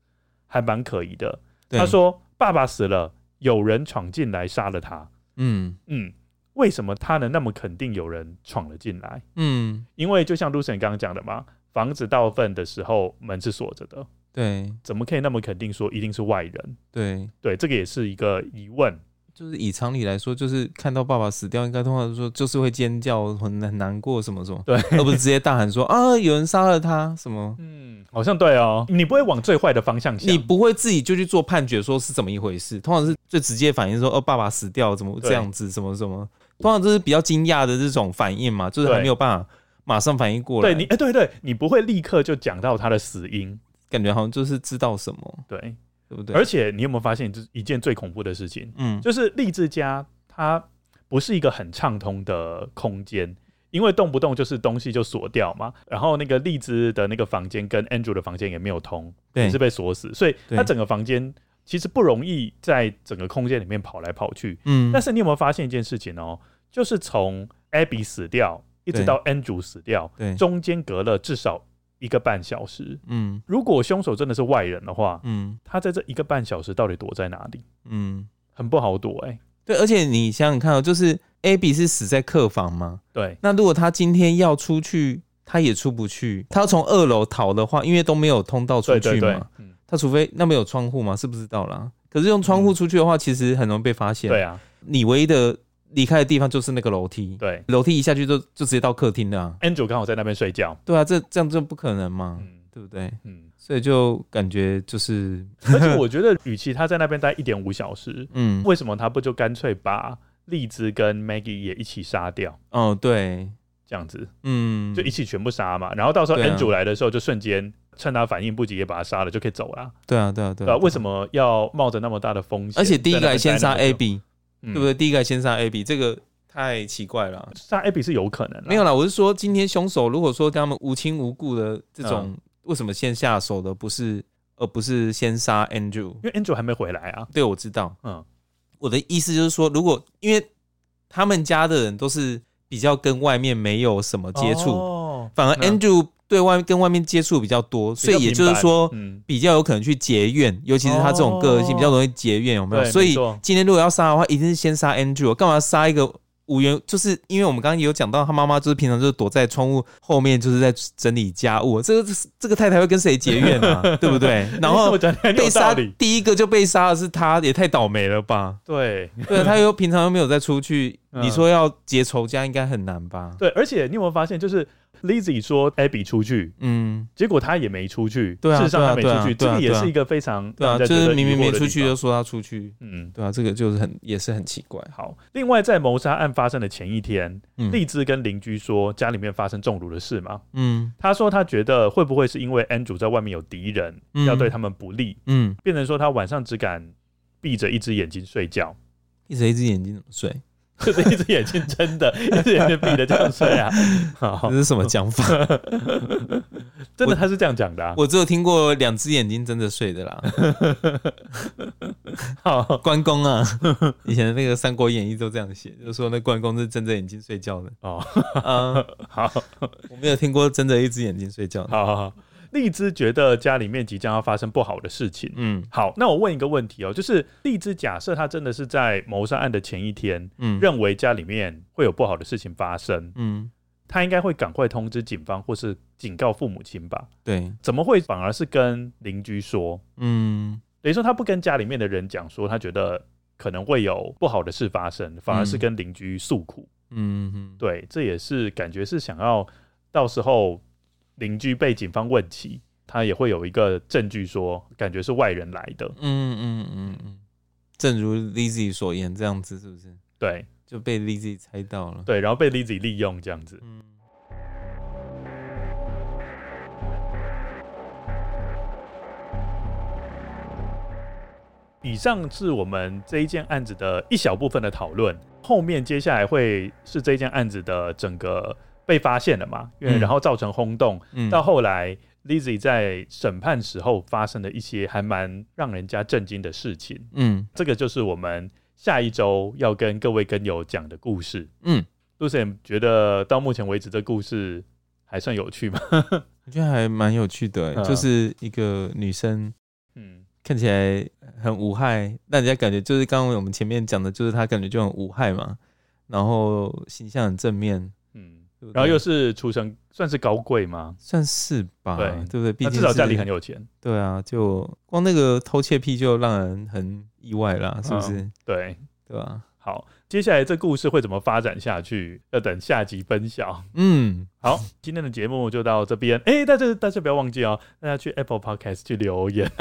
还蛮可疑的，他说爸爸死了，有人闯进来杀了他，嗯。嗯，为什么他能那么肯定有人闯了进来？嗯，因为就像 Lucien 刚刚讲的嘛。房子大部分的时候门是锁着的，对，怎么可以那么肯定说一定是外人？对，对，这个也是一个疑问。就是以常理来说，就是看到爸爸死掉，应该通常说就是会尖叫，很很难过什么什么，对，而不是直接大喊说啊有人杀了他什么？嗯，好像对哦，你不会往最坏的方向想，你不会自己就去做判决，说是怎么一回事？通常是最直接反应说哦爸爸死掉怎么这样子，什么什么？通常就是比较惊讶的这种反应嘛，就是还没有办法。马上反应过来，对你，哎、欸，对对，你不会立刻就讲到他的死因，感觉好像就是知道什么，对，对不对？而且你有没有发现，就是一件最恐怖的事情，嗯，就是励志家它不是一个很畅通的空间，因为动不动就是东西就锁掉嘛，然后那个荔枝的那个房间跟 Andrew 的房间也没有通，也是被锁死，所以他整个房间其实不容易在整个空间里面跑来跑去，嗯。但是你有没有发现一件事情哦？就是从 Abby 死掉。一直到 Andrew 死掉，对，中间隔了至少一个半小时。嗯，如果凶手真的是外人的话，嗯，他在这一个半小时到底躲在哪里？嗯，很不好躲哎、欸。对，而且你想想看哦，就是 Abby 是死在客房吗？对。那如果他今天要出去，他也出不去。他要从二楼逃的话，因为都没有通道出去嘛。对对对，嗯，他除非那边有窗户嘛，是不是到了？可是用窗户出去的话，其实很容易被发现。对啊，你唯一的。离开的地方就是那个楼梯，对，楼梯一下去就就直接到客厅了啊。Andrew 刚好在那边睡觉，对啊，这这样就不可能嘛，嗯，对不对？嗯，所以就感觉就是，而且我觉得，与其他在那边待一点五小时，嗯，为什么他不就干脆把荔枝跟 Maggie 也一起杀掉？哦，对，这样子，嗯，就一起全部杀嘛，然后到时候 Andrew 来的时候，就瞬间趁他反应不及也把他杀了，就可以走了。对啊，对啊，对啊，为什么要冒着那么大的风险？而且第一个还先杀 Abby。对不对？第一个先杀 Abby，这个太奇怪了。杀 Abby 是有可能，没有啦。我是说，今天凶手如果说跟他们无亲无故的这种，为什么先下手的不是，而不是先杀 Andrew？因为 Andrew 还没回来啊。对，我知道。嗯，我的意思就是说，如果因为他们家的人都是比较跟外面没有什么接触，反而 Andrew。对外跟外面接触比较多，所以也就是说，比较有可能去结怨，嗯、尤其是他这种个性比较容易结怨，有没有？所以今天如果要杀的话，一定是先杀 Andrew，干嘛杀一个无缘？就是因为我们刚刚也有讲到，他妈妈就是平常就是躲在窗户后面，就是在整理家务。这个这个太太会跟谁结怨啊？对不对？然后被杀，第一个就被杀的是他，也太倒霉了吧？对，对，他又平常又没有再出去，你说要结仇家应该很难吧？对，而且你有没有发现，就是。Lizzie 说：“Abby 出去，嗯，结果他也没出去，对啊，事实上他没出去，这个也是一个非常对啊，就是明明没出去就说他出去，嗯，对啊，这个就是很也是很奇怪。好，另外在谋杀案发生的前一天，荔枝跟邻居说家里面发生中毒的事嘛，嗯，他说他觉得会不会是因为 Andrew 在外面有敌人，要对他们不利，嗯，变成说他晚上只敢闭着一只眼睛睡觉，闭着一只眼睛怎么睡？”就是一只眼睛睁的，一只眼睛闭的这样睡啊！好，这是什么讲法？真的他是这样讲的啊？我只有听过两只眼睛睁着睡的啦。好，关公啊，以前的那个《三国演义》都这样写，就是说那关公是睁着眼睛睡觉的。哦，嗯，好，我没有听过睁着一只眼睛睡觉的。好好好。丽兹觉得家里面即将要发生不好的事情。嗯，好，那我问一个问题哦，就是荔枝假设他真的是在谋杀案的前一天，嗯，认为家里面会有不好的事情发生，嗯，他应该会赶快通知警方或是警告父母亲吧？对，怎么会反而是跟邻居说？嗯，等于说他不跟家里面的人讲，说他觉得可能会有不好的事发生，反而是跟邻居诉苦。嗯哼，对，这也是感觉是想要到时候邻居被警方问起，他也会有一个证据说，感觉是外人来的。嗯嗯嗯嗯，正如 Lizzy 所言，这样子是不是？对。就被 Lizzy 猜到了，对，然后被 Lizzy 利用这样子。嗯。以上是我们这一件案子的一小部分的讨论，后面接下来会是这件案子的整个被发现了嘛？因为然后造成轰动，嗯，到后来 Lizzy 在审判时候发生的一些还蛮让人家震惊的事情，嗯，这个就是我们。下一周要跟各位跟友讲的故事，嗯，Lucien 觉得到目前为止这故事还算有趣吗？我觉得还蛮有趣的，嗯，就是一个女生，嗯，看起来很无害，让人家感觉就是刚刚我们前面讲的，就是她感觉就很无害嘛，然后形象很正面，嗯，然后又是出身算是高贵吗？算是吧，对，对不对？毕竟至少家里很有钱，对啊，就光那个偷窃癖就让人很。意外啦，是不是？嗯、对，对吧？好，接下来这故事会怎么发展下去？要等下集分晓。嗯，好，今天的节目就到这边。哎、欸，但是大家不要忘记哦，大家去 Apple Podcast 去留言。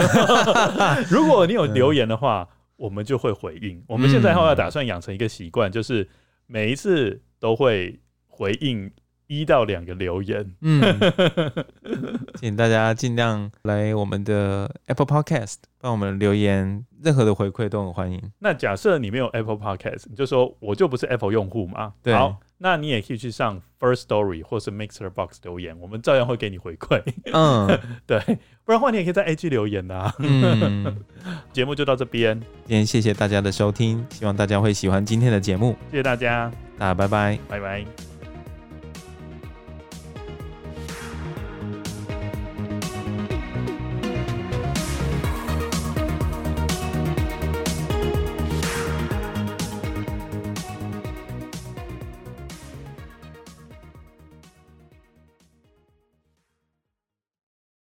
如果你有留言的话，嗯、我们就会回应。我们现在后要打算养成一个习惯，就是每一次都会回应。一到两个留言，嗯，请大家尽量来我们的 Apple Podcast 帮我们留言，任何的回馈都很欢迎。那假设你没有 Apple Podcast，你就说我就不是 Apple 用户嘛？对。好，那你也可以去上 First Story 或是 Mixer Box 留言，我们照样会给你回馈。嗯，对，不然的话你也可以在 IG 留言的、啊。嗯，节目就到这边，今天谢谢大家的收听，希望大家会喜欢今天的节目，谢谢大家，大家拜拜，拜拜。